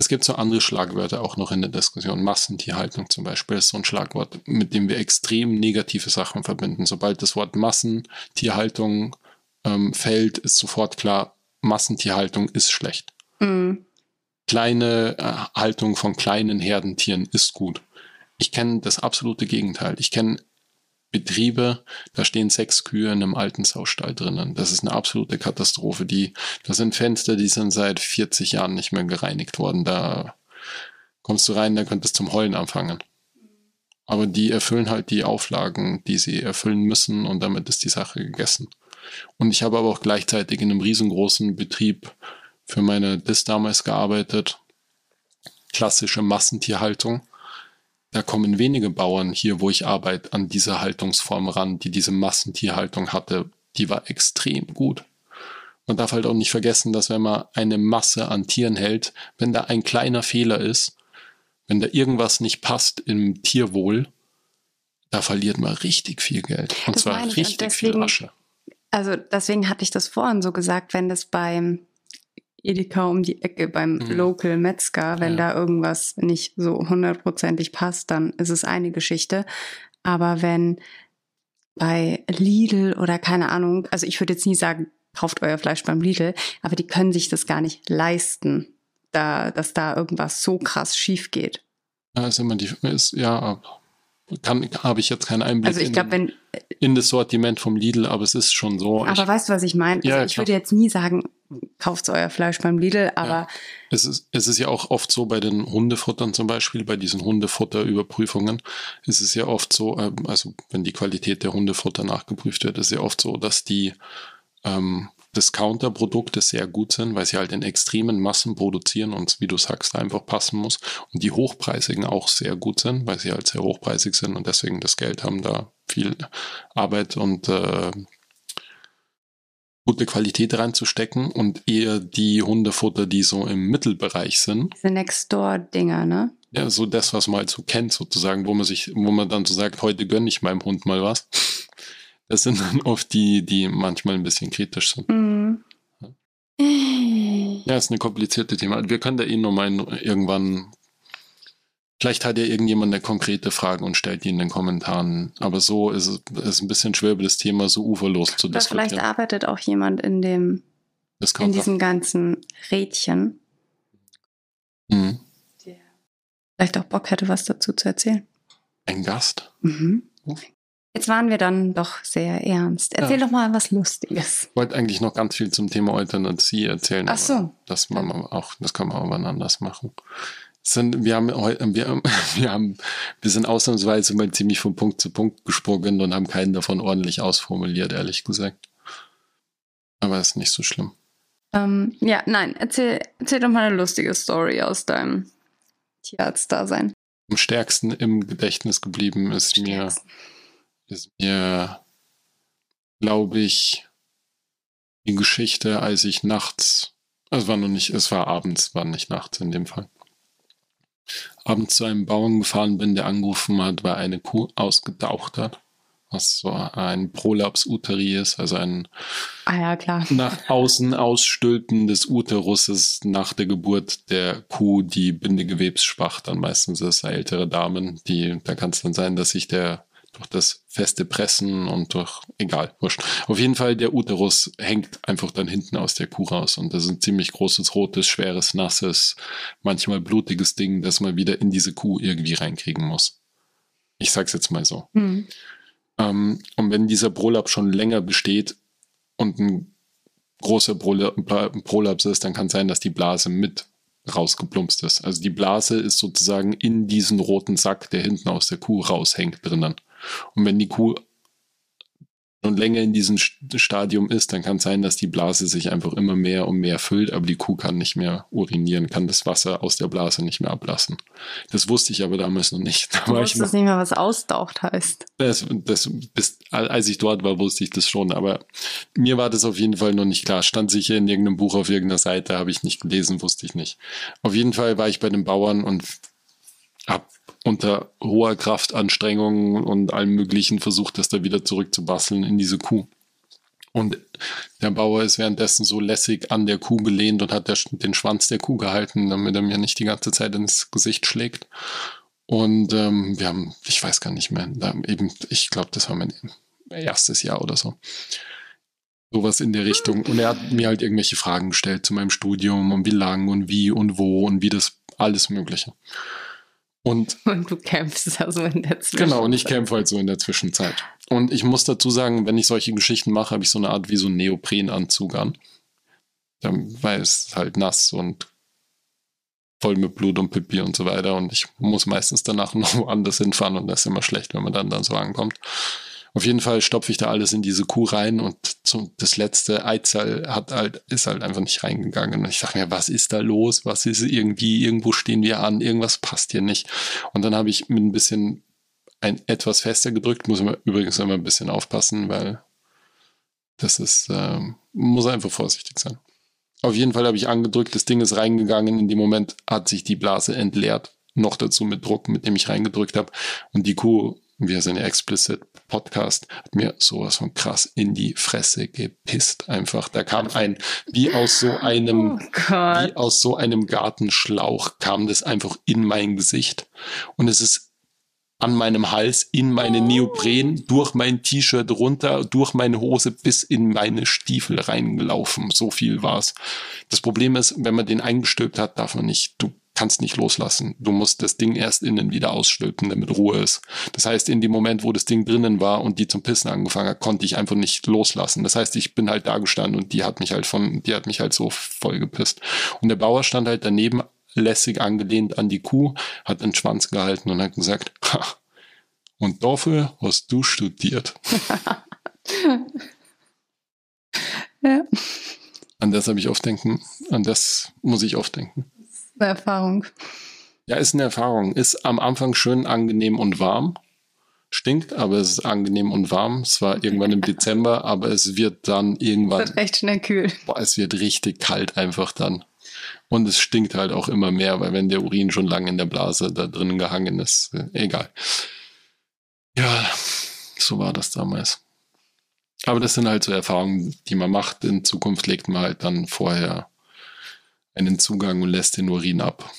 Speaker 1: Es gibt so andere Schlagwörter auch noch in der Diskussion. Massentierhaltung zum Beispiel ist so ein Schlagwort, mit dem wir extrem negative Sachen verbinden. Sobald das Wort Massentierhaltung ähm, fällt, ist sofort klar, Massentierhaltung ist schlecht. Mhm. Kleine äh, Haltung von kleinen Herdentieren ist gut. Ich kenne das absolute Gegenteil. Ich kenne Betriebe, da stehen sechs Kühe in einem alten Saustall drinnen. Das ist eine absolute Katastrophe. Die, das sind Fenster, die sind seit 40 Jahren nicht mehr gereinigt worden. Da kommst du rein, da könntest du zum Heulen anfangen. Aber die erfüllen halt die Auflagen, die sie erfüllen müssen und damit ist die Sache gegessen. Und ich habe aber auch gleichzeitig in einem riesengroßen Betrieb für meine DIS damals gearbeitet. Klassische Massentierhaltung. Da kommen wenige Bauern hier, wo ich arbeite, an diese Haltungsform ran, die diese Massentierhaltung hatte. Die war extrem gut. Man darf halt auch nicht vergessen, dass wenn man eine Masse an Tieren hält, wenn da ein kleiner Fehler ist, wenn da irgendwas nicht passt im Tierwohl, da verliert man richtig viel Geld. Und das zwar richtig viel Asche.
Speaker 2: Also deswegen hatte ich das vorhin so gesagt, wenn das beim Edeka um die Ecke, beim mhm. Local Metzger, wenn ja. da irgendwas nicht so hundertprozentig passt, dann ist es eine Geschichte. Aber wenn bei Lidl oder keine Ahnung, also ich würde jetzt nie sagen, kauft euer Fleisch beim Lidl, aber die können sich das gar nicht leisten, da, dass da irgendwas so krass schief geht.
Speaker 1: Ja, ist immer die, ist, ja, kann, habe ich jetzt keinen Einblick
Speaker 2: also ich glaub, in, wenn,
Speaker 1: in das Sortiment vom Lidl, aber es ist schon so.
Speaker 2: Aber ich, weißt du, was ich meine? Also ja, ich klar. würde jetzt nie sagen, kauft euer Fleisch beim Lidl, aber. Ja.
Speaker 1: Es, ist, es ist ja auch oft so bei den Hundefuttern zum Beispiel, bei diesen Hundefutterüberprüfungen, ist es ja oft so, ähm, also wenn die Qualität der Hundefutter nachgeprüft wird, ist es ja oft so, dass die ähm, Discounter-Produkte sehr gut sind, weil sie halt in extremen Massen produzieren und wie du sagst, einfach passen muss. Und die hochpreisigen auch sehr gut sind, weil sie halt sehr hochpreisig sind und deswegen das Geld haben, da viel Arbeit und äh, gute Qualität reinzustecken und eher die Hundefutter, die so im Mittelbereich sind.
Speaker 2: Diese Next-Door-Dinger, ne?
Speaker 1: Ja, so das, was man halt so kennt, sozusagen, wo man sich, wo man dann so sagt, heute gönne ich meinem Hund mal was. Das sind dann oft die, die manchmal ein bisschen kritisch sind. Mhm. Ja, ist eine komplizierte Thema. Wir können da eh nochmal irgendwann. Vielleicht hat ja irgendjemand eine konkrete Frage und stellt die in den Kommentaren. Aber so ist es ist ein bisschen schwer, über das Thema so uferlos zu Oder diskutieren.
Speaker 2: Vielleicht arbeitet auch jemand in dem, in diesem ganzen Rädchen. Mhm. Der vielleicht auch Bock hätte, was dazu zu erzählen.
Speaker 1: Ein Gast? Mhm.
Speaker 2: Jetzt waren wir dann doch sehr ernst. Erzähl ja. doch mal was Lustiges.
Speaker 1: Ich wollte eigentlich noch ganz viel zum Thema Euthanasie erzählen.
Speaker 2: Ach so.
Speaker 1: Das, man auch, das können wir auch wann anders machen. Sind, wir, haben, wir, (laughs) wir, haben, wir sind ausnahmsweise mal ziemlich von Punkt zu Punkt gesprungen und haben keinen davon ordentlich ausformuliert, ehrlich gesagt. Aber ist nicht so schlimm.
Speaker 2: Ähm, ja, nein, erzähl, erzähl doch mal eine lustige Story aus deinem Tierarztdasein.
Speaker 1: Am stärksten im Gedächtnis geblieben ist stärksten. mir ist mir, glaube ich, die Geschichte, als ich nachts, es war noch nicht, es war abends, war nicht nachts in dem Fall, abends zu einem Bauern gefahren bin, der angerufen hat, weil eine Kuh ausgetaucht hat. Was so ein Prolaps uteri ist, also ein
Speaker 2: ah ja,
Speaker 1: nach außen ausstülpen des Uteruses nach der Geburt der Kuh, die bindegewebsschwach, dann meistens ist ältere Damen, die, da kann es dann sein, dass sich der durch das feste Pressen und durch, egal, wurscht. Auf jeden Fall, der Uterus hängt einfach dann hinten aus der Kuh raus und das ist ein ziemlich großes, rotes, schweres, nasses, manchmal blutiges Ding, das man wieder in diese Kuh irgendwie reinkriegen muss. Ich sag's jetzt mal so. Mhm. Ähm, und wenn dieser Prolab schon länger besteht und ein großer Prolaps ist, dann kann es sein, dass die Blase mit rausgeplumpst ist. Also die Blase ist sozusagen in diesen roten Sack, der hinten aus der Kuh raushängt, drinnen. Und wenn die Kuh schon länger in diesem Stadium ist, dann kann es sein, dass die Blase sich einfach immer mehr und mehr füllt, aber die Kuh kann nicht mehr urinieren, kann das Wasser aus der Blase nicht mehr ablassen. Das wusste ich aber damals noch nicht. (laughs) Da
Speaker 2: du wusstest nicht mehr, was ausdaucht heißt.
Speaker 1: Das, das, bis, als ich dort war, wusste ich das schon, aber mir war das auf jeden Fall noch nicht klar. Stand sicher in irgendeinem Buch auf irgendeiner Seite, habe ich nicht gelesen, wusste ich nicht. Auf jeden Fall war ich bei den Bauern und habe unter hoher Kraftanstrengung und allem Möglichen versucht, das da wieder zurückzubasteln in diese Kuh. Und der Bauer ist währenddessen so lässig an der Kuh gelehnt und hat der, den Schwanz der Kuh gehalten, damit er mir nicht die ganze Zeit ins Gesicht schlägt. Und ähm, wir haben, ich weiß gar nicht mehr, eben, ich glaube, das war mein erstes Jahr oder so. Sowas in der Richtung. Und er hat mir halt irgendwelche Fragen gestellt zu meinem Studium und wie lang und wie und wo und wie das alles Mögliche. Und, (laughs)
Speaker 2: und du kämpfst also in der Zwischenzeit.
Speaker 1: Genau, und ich kämpfe halt so in der Zwischenzeit. Und ich muss dazu sagen, wenn ich solche Geschichten mache, habe ich so eine Art wie so einen Neoprenanzug an. Weil es halt nass und voll mit Blut und Pipi und so weiter. Und ich muss meistens danach (laughs) noch woanders hinfahren und das ist immer schlecht, wenn man dann, dann so ankommt. Auf jeden Fall stopfe ich da alles in diese Kuh rein und zum, das letzte Eizell hat halt, ist halt einfach nicht reingegangen. Und ich dachte mir, was ist da los? Was ist irgendwie? Irgendwo stehen wir an, irgendwas passt hier nicht. Und dann habe ich mit ein bisschen ein etwas fester gedrückt, muss man übrigens immer ein bisschen aufpassen, weil das ist, ähm, muss einfach vorsichtig sein. Auf jeden Fall habe ich angedrückt, das Ding ist reingegangen. In dem Moment hat sich die Blase entleert. Noch dazu mit Druck, mit dem ich reingedrückt habe. Und die Kuh wir sind ja explicit Podcast, hat mir sowas von krass in die Fresse gepisst. Einfach, da kam ein, wie aus so (laughs) einem, oh wie aus so einem Gartenschlauch kam das einfach in mein Gesicht. Und es ist an meinem Hals, in meine Neopren, durch mein T-Shirt runter, durch meine Hose bis in meine Stiefel reingelaufen. So viel war's. Das Problem ist, wenn man den eingestülpt hat, darf man nicht, du kannst nicht loslassen. Du musst das Ding erst innen wieder ausstülpen, damit Ruhe ist. Das heißt, in dem Moment, wo das Ding drinnen war und die zum Pissen angefangen hat, konnte ich einfach nicht loslassen. Das heißt, ich bin halt da gestanden und die hat mich halt von, die hat mich halt so voll gepisst. Und der Bauer stand halt daneben, lässig angelehnt an die Kuh, hat den Schwanz gehalten und hat gesagt, ha, und dafür hast du studiert. (laughs) ja. An das habe ich oft denken, an das muss ich oft denken.
Speaker 2: Eine Erfahrung.
Speaker 1: Ja, ist eine Erfahrung. Ist am Anfang schön angenehm und warm. Stinkt, aber es ist angenehm und warm. Es war irgendwann im (laughs) Dezember, aber es wird dann irgendwann. Es
Speaker 2: wird recht schnell kühl.
Speaker 1: Boah, es wird richtig kalt einfach dann. Und es stinkt halt auch immer mehr, weil wenn der Urin schon lange in der Blase da drin gehangen ist, äh, egal. Ja, so war das damals. Aber das sind halt so Erfahrungen, die man macht. In Zukunft legt man halt dann vorher einen Zugang und lässt den Urin ab.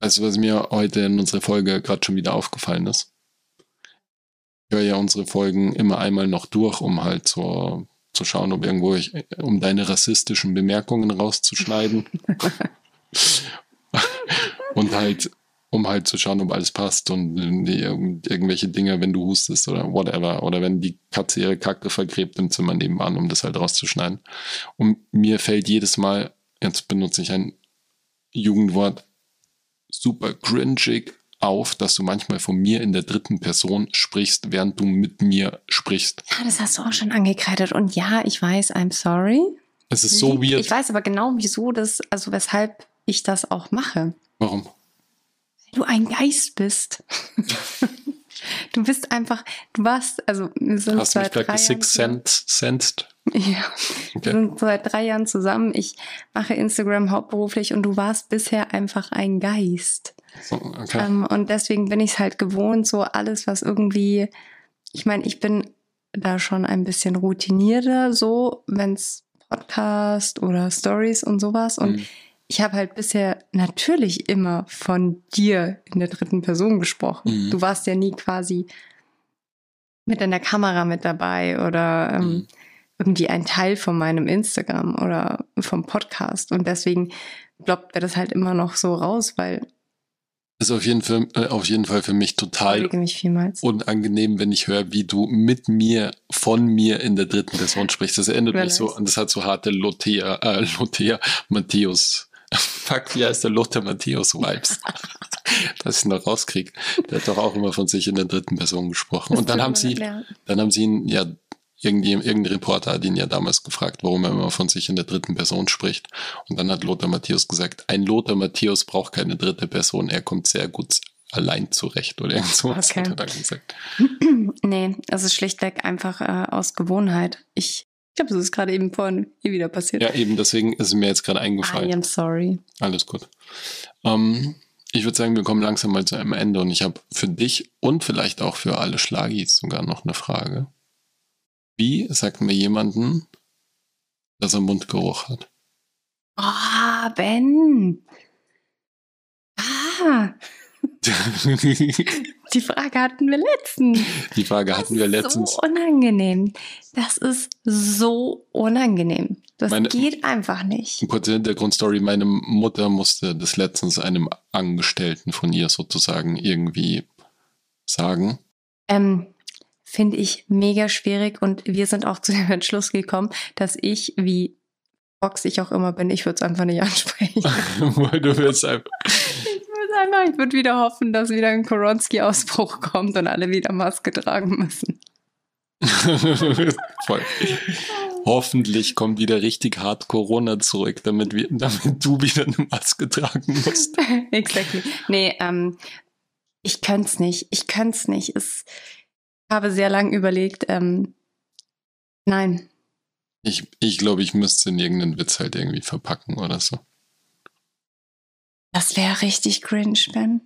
Speaker 1: Also was mir heute in unserer Folge gerade schon wieder aufgefallen ist. Ich höre ja unsere Folgen immer einmal noch durch, um halt so zu schauen, ob irgendwo ich, um deine rassistischen Bemerkungen rauszuschneiden. (laughs) und halt, um halt zu schauen, ob alles passt und die, irgendwelche Dinge, wenn du hustest oder whatever, oder wenn die Katze ihre Kacke vergräbt im Zimmer nebenan, um das halt rauszuschneiden. Und mir fällt jedes Mal jetzt benutze ich ein Jugendwort, super cringig auf, dass du manchmal von mir in der dritten Person sprichst, während du mit mir sprichst.
Speaker 2: Ja, das hast du auch schon angekreidet. Und ja, ich weiß, I'm sorry.
Speaker 1: Es ist so weird.
Speaker 2: Ich weiß aber genau, wieso das, also weshalb ich das auch mache.
Speaker 1: Warum?
Speaker 2: Weil du ein Geist bist. (laughs) du bist einfach, du warst, also
Speaker 1: Hast mich gerade gesix sensed. (laughs)
Speaker 2: Ja, okay. wir sind seit drei Jahren zusammen. Ich mache Instagram hauptberuflich und du warst bisher einfach ein Geist. So, okay. ähm, und deswegen bin ich es halt gewohnt, so alles, was irgendwie, ich meine, ich bin da schon ein bisschen routinierter, so, wenn es Podcast oder Stories und sowas. Und mhm. ich habe halt bisher natürlich immer von dir in der dritten Person gesprochen. Mhm. Du warst ja nie quasi mit in der Kamera mit dabei oder ähm, mhm irgendwie ein Teil von meinem Instagram oder vom Podcast. Und deswegen bloppt mir das halt immer noch so raus, weil
Speaker 1: ist auf jeden, Fall, äh, auf jeden Fall für mich total
Speaker 2: mich
Speaker 1: unangenehm, wenn ich höre, wie du mit mir, von mir in der dritten Person sprichst. Das erinnert mich so, und das hat so harte Lothea, äh, Lothea Matthäus Fuck, wie heißt der Lothar Matthäus Vibes? (laughs) Dass ich noch rauskriege. Der hat doch auch immer von sich in der dritten Person gesprochen. Und dann haben sie, dann haben sie ihn, ja, irgendein Reporter hat ihn ja damals gefragt, warum er immer von sich in der dritten Person spricht. Und dann hat Lothar Matthäus gesagt, ein Lothar Matthäus braucht keine dritte Person, er kommt sehr gut allein zurecht oder irgend sowas okay. hat er dann gesagt. (clears throat)
Speaker 2: nee, es ist schlichtweg einfach äh, aus Gewohnheit. Ich ich glaube, das ist gerade eben vorhin hier wieder passiert.
Speaker 1: Ja, eben, deswegen ist es mir jetzt gerade eingefallen.
Speaker 2: I am sorry.
Speaker 1: Alles gut. Ähm, ich würde sagen, wir kommen langsam mal zu einem Ende und ich habe für dich und vielleicht auch für alle Schlagis sogar noch eine Frage. Wie sagt mir jemanden, dass er Mundgeruch hat?
Speaker 2: Ah, oh, Ben. Ah. (laughs) Die Frage hatten wir letztens.
Speaker 1: Die Frage hatten wir letztens.
Speaker 2: So unangenehm. Das ist so unangenehm. Das meine, geht einfach nicht.
Speaker 1: Kurze Hintergrundstory. Meine Mutter musste das letztens einem Angestellten von ihr sozusagen irgendwie sagen.
Speaker 2: Ähm, Finde ich mega schwierig und wir sind auch zu dem (laughs) Entschluss gekommen, dass ich, wie Fox ich auch immer bin, ich würde es einfach nicht ansprechen. (laughs) du willst einfach (laughs) einfach, ich würde wieder hoffen, dass wieder ein Koronski-Ausbruch kommt und alle wieder Maske tragen müssen.
Speaker 1: Voll. Hoffentlich kommt wieder richtig hart Corona zurück, damit, wir, damit du wieder eine Maske tragen musst.
Speaker 2: exactly. Nee, ähm, ich könnte es nicht. Ich könnte es nicht. ich habe sehr lange überlegt. Ähm, nein.
Speaker 1: Ich, ich glaube, ich müsste in irgendeinen Witz halt irgendwie verpacken oder so.
Speaker 2: Das wäre richtig cringe, Ben.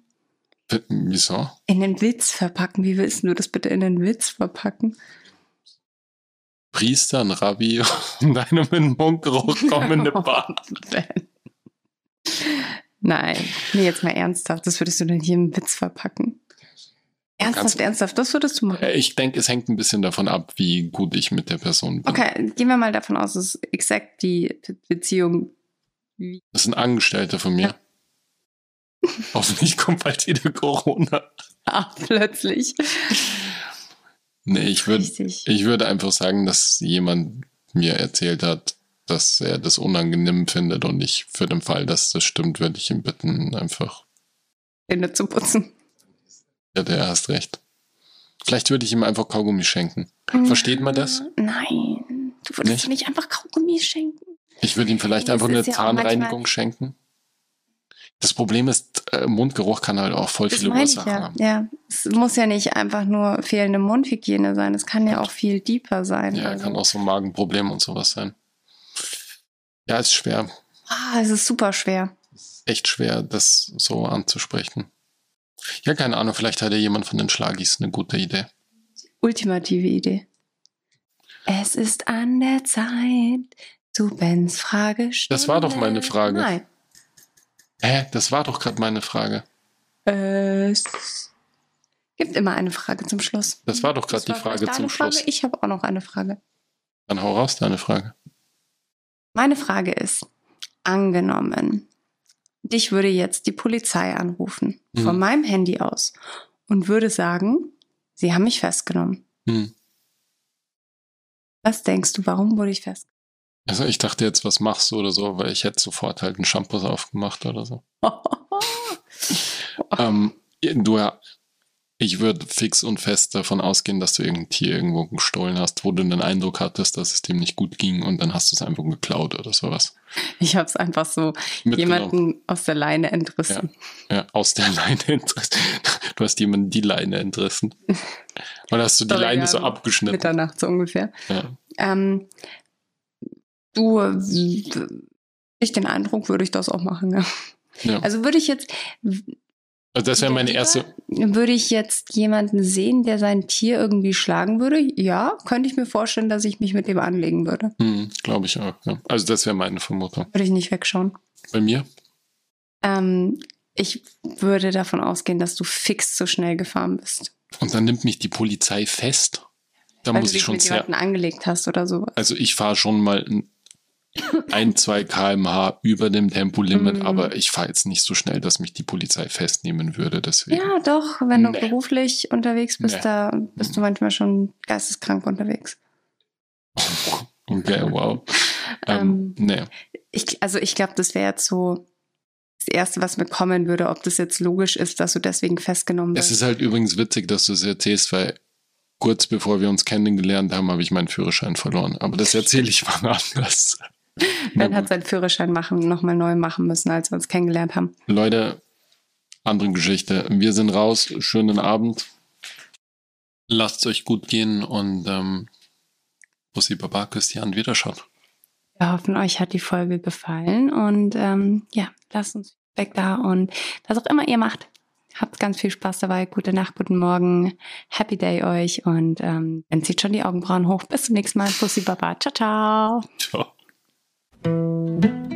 Speaker 1: Wieso?
Speaker 2: In den Witz verpacken. Wie willst du das bitte in den Witz verpacken?
Speaker 1: Priester, ein Rabbi und eine mit Mundgeruch kommende (laughs) Bar.
Speaker 2: Nein, nee, jetzt mal ernsthaft. Das würdest du denn hier im Witz verpacken? Ernsthaft, ernsthaft, das würdest du machen?
Speaker 1: Äh, ich denke, es hängt ein bisschen davon ab, wie gut ich mit der Person bin.
Speaker 2: Okay, gehen wir mal davon aus, dass exakt die Beziehung.
Speaker 1: Das sind Angestellte von mir. Ja. (laughs) Hoffentlich kommt bald wieder Corona. (laughs)
Speaker 2: Ah, plötzlich.
Speaker 1: Nee, ich würde ich würde einfach sagen, dass jemand mir erzählt hat, dass er das unangenehm findet und ich für den Fall, dass das stimmt, würde ich ihn bitten, einfach
Speaker 2: Hände zu putzen.
Speaker 1: Ja, der hast recht. Vielleicht würde ich ihm einfach Kaugummi schenken. Versteht man das?
Speaker 2: Nein. Du würdest nicht, nicht einfach Kaugummi schenken.
Speaker 1: Ich würde ihm vielleicht das einfach eine ja Zahnreinigung schenken. Das Problem ist, äh, Mundgeruch kann halt auch voll das viele Ursachen
Speaker 2: ja.
Speaker 1: haben.
Speaker 2: Ja, es muss ja nicht einfach nur fehlende Mundhygiene sein. Es kann ja auch viel deeper sein.
Speaker 1: Ja, also. kann auch so Magenprobleme und sowas sein. Ja, ist schwer.
Speaker 2: Ah, es ist super schwer.
Speaker 1: Echt schwer, das so anzusprechen. Ja, keine Ahnung, vielleicht hat ja jemand von den Schlagis eine gute Idee.
Speaker 2: Ultimative Idee. Es ist an der Zeit zu Bens Frage
Speaker 1: Das war doch meine Frage. Nein. Hä? Das war doch gerade meine Frage.
Speaker 2: Es gibt immer eine Frage zum Schluss.
Speaker 1: Das war doch gerade die Frage zum Schluss.
Speaker 2: Frage. Ich habe auch noch eine Frage.
Speaker 1: Dann hau raus, deine Frage.
Speaker 2: Meine Frage ist, angenommen, dich würde jetzt die Polizei anrufen, hm. von meinem Handy aus, und würde sagen, sie haben mich festgenommen. Hm. Was denkst du, warum wurde ich festgenommen?
Speaker 1: Also ich dachte jetzt, was machst du oder so, weil ich hätte sofort halt einen Shampoo aufgemacht oder so. (laughs) ähm, du ja, ich würde fix und fest davon ausgehen, dass du irgendein Tier irgendwo gestohlen hast, wo du den Eindruck hattest, dass es dem nicht gut ging und dann hast du es einfach geklaut oder sowas.
Speaker 2: Ich habe es einfach so jemanden aus der Leine entrissen.
Speaker 1: Ja, ja, aus der Leine entrissen. Du hast jemanden die Leine entrissen. Oder hast du die Leine so abgeschnitten?
Speaker 2: Mitternacht so ungefähr. Ja. Ähm, Du, ich den Eindruck, würde ich das auch machen. Ja. ja. Also würde ich jetzt.
Speaker 1: Also das wäre meine erste.
Speaker 2: Würde ich jetzt jemanden sehen, der sein Tier irgendwie schlagen würde? Ja, könnte ich mir vorstellen, dass ich mich mit dem anlegen würde.
Speaker 1: Hm, Glaube ich auch. Ja. Also das wäre meine Vermutung.
Speaker 2: Würde ich nicht wegschauen.
Speaker 1: Bei mir?
Speaker 2: Ähm, ich würde davon ausgehen, dass du fix zu schnell gefahren bist.
Speaker 1: Und dann nimmt mich die Polizei fest. Da
Speaker 2: Weil
Speaker 1: muss
Speaker 2: du
Speaker 1: ich schon
Speaker 2: mit sehr. angelegt hast oder so.
Speaker 1: Also ich fahre schon mal ein, zwei kmh über dem Tempolimit, mm. aber ich fahre jetzt nicht so schnell, dass mich die Polizei festnehmen würde. Deswegen.
Speaker 2: Ja, doch, wenn du nee. beruflich unterwegs bist, nee. da bist du manchmal schon geisteskrank unterwegs. (laughs)
Speaker 1: okay, wow. ähm, ähm, nee.
Speaker 2: Ich, also ich glaube, das wäre jetzt so das Erste, was mir kommen würde, ob das jetzt logisch ist, dass du deswegen festgenommen wirst.
Speaker 1: Es ist halt übrigens witzig, dass du es erzählst, weil kurz bevor wir uns kennengelernt haben, habe ich meinen Führerschein verloren. Aber das (laughs) erzähle ich wann anders. (laughs)
Speaker 2: Ben hat seinen Führerschein machen, nochmal neu machen müssen, als wir uns kennengelernt haben.
Speaker 1: Leute, andere Geschichte. Wir sind raus. Schönen Abend. Lasst es euch gut gehen und ähm, Bussi Baba Christian Wiederschaut.
Speaker 2: Wir hoffen, euch hat die Folge gefallen und ähm, ja, lasst uns weg da und was auch immer ihr macht. Habt ganz viel Spaß dabei. Gute Nacht, guten Morgen. Happy Day euch und ähm, dann zieht schon die Augenbrauen hoch. Bis zum nächsten Mal. Bussi Baba. Ciao, ciao. Ciao. thank you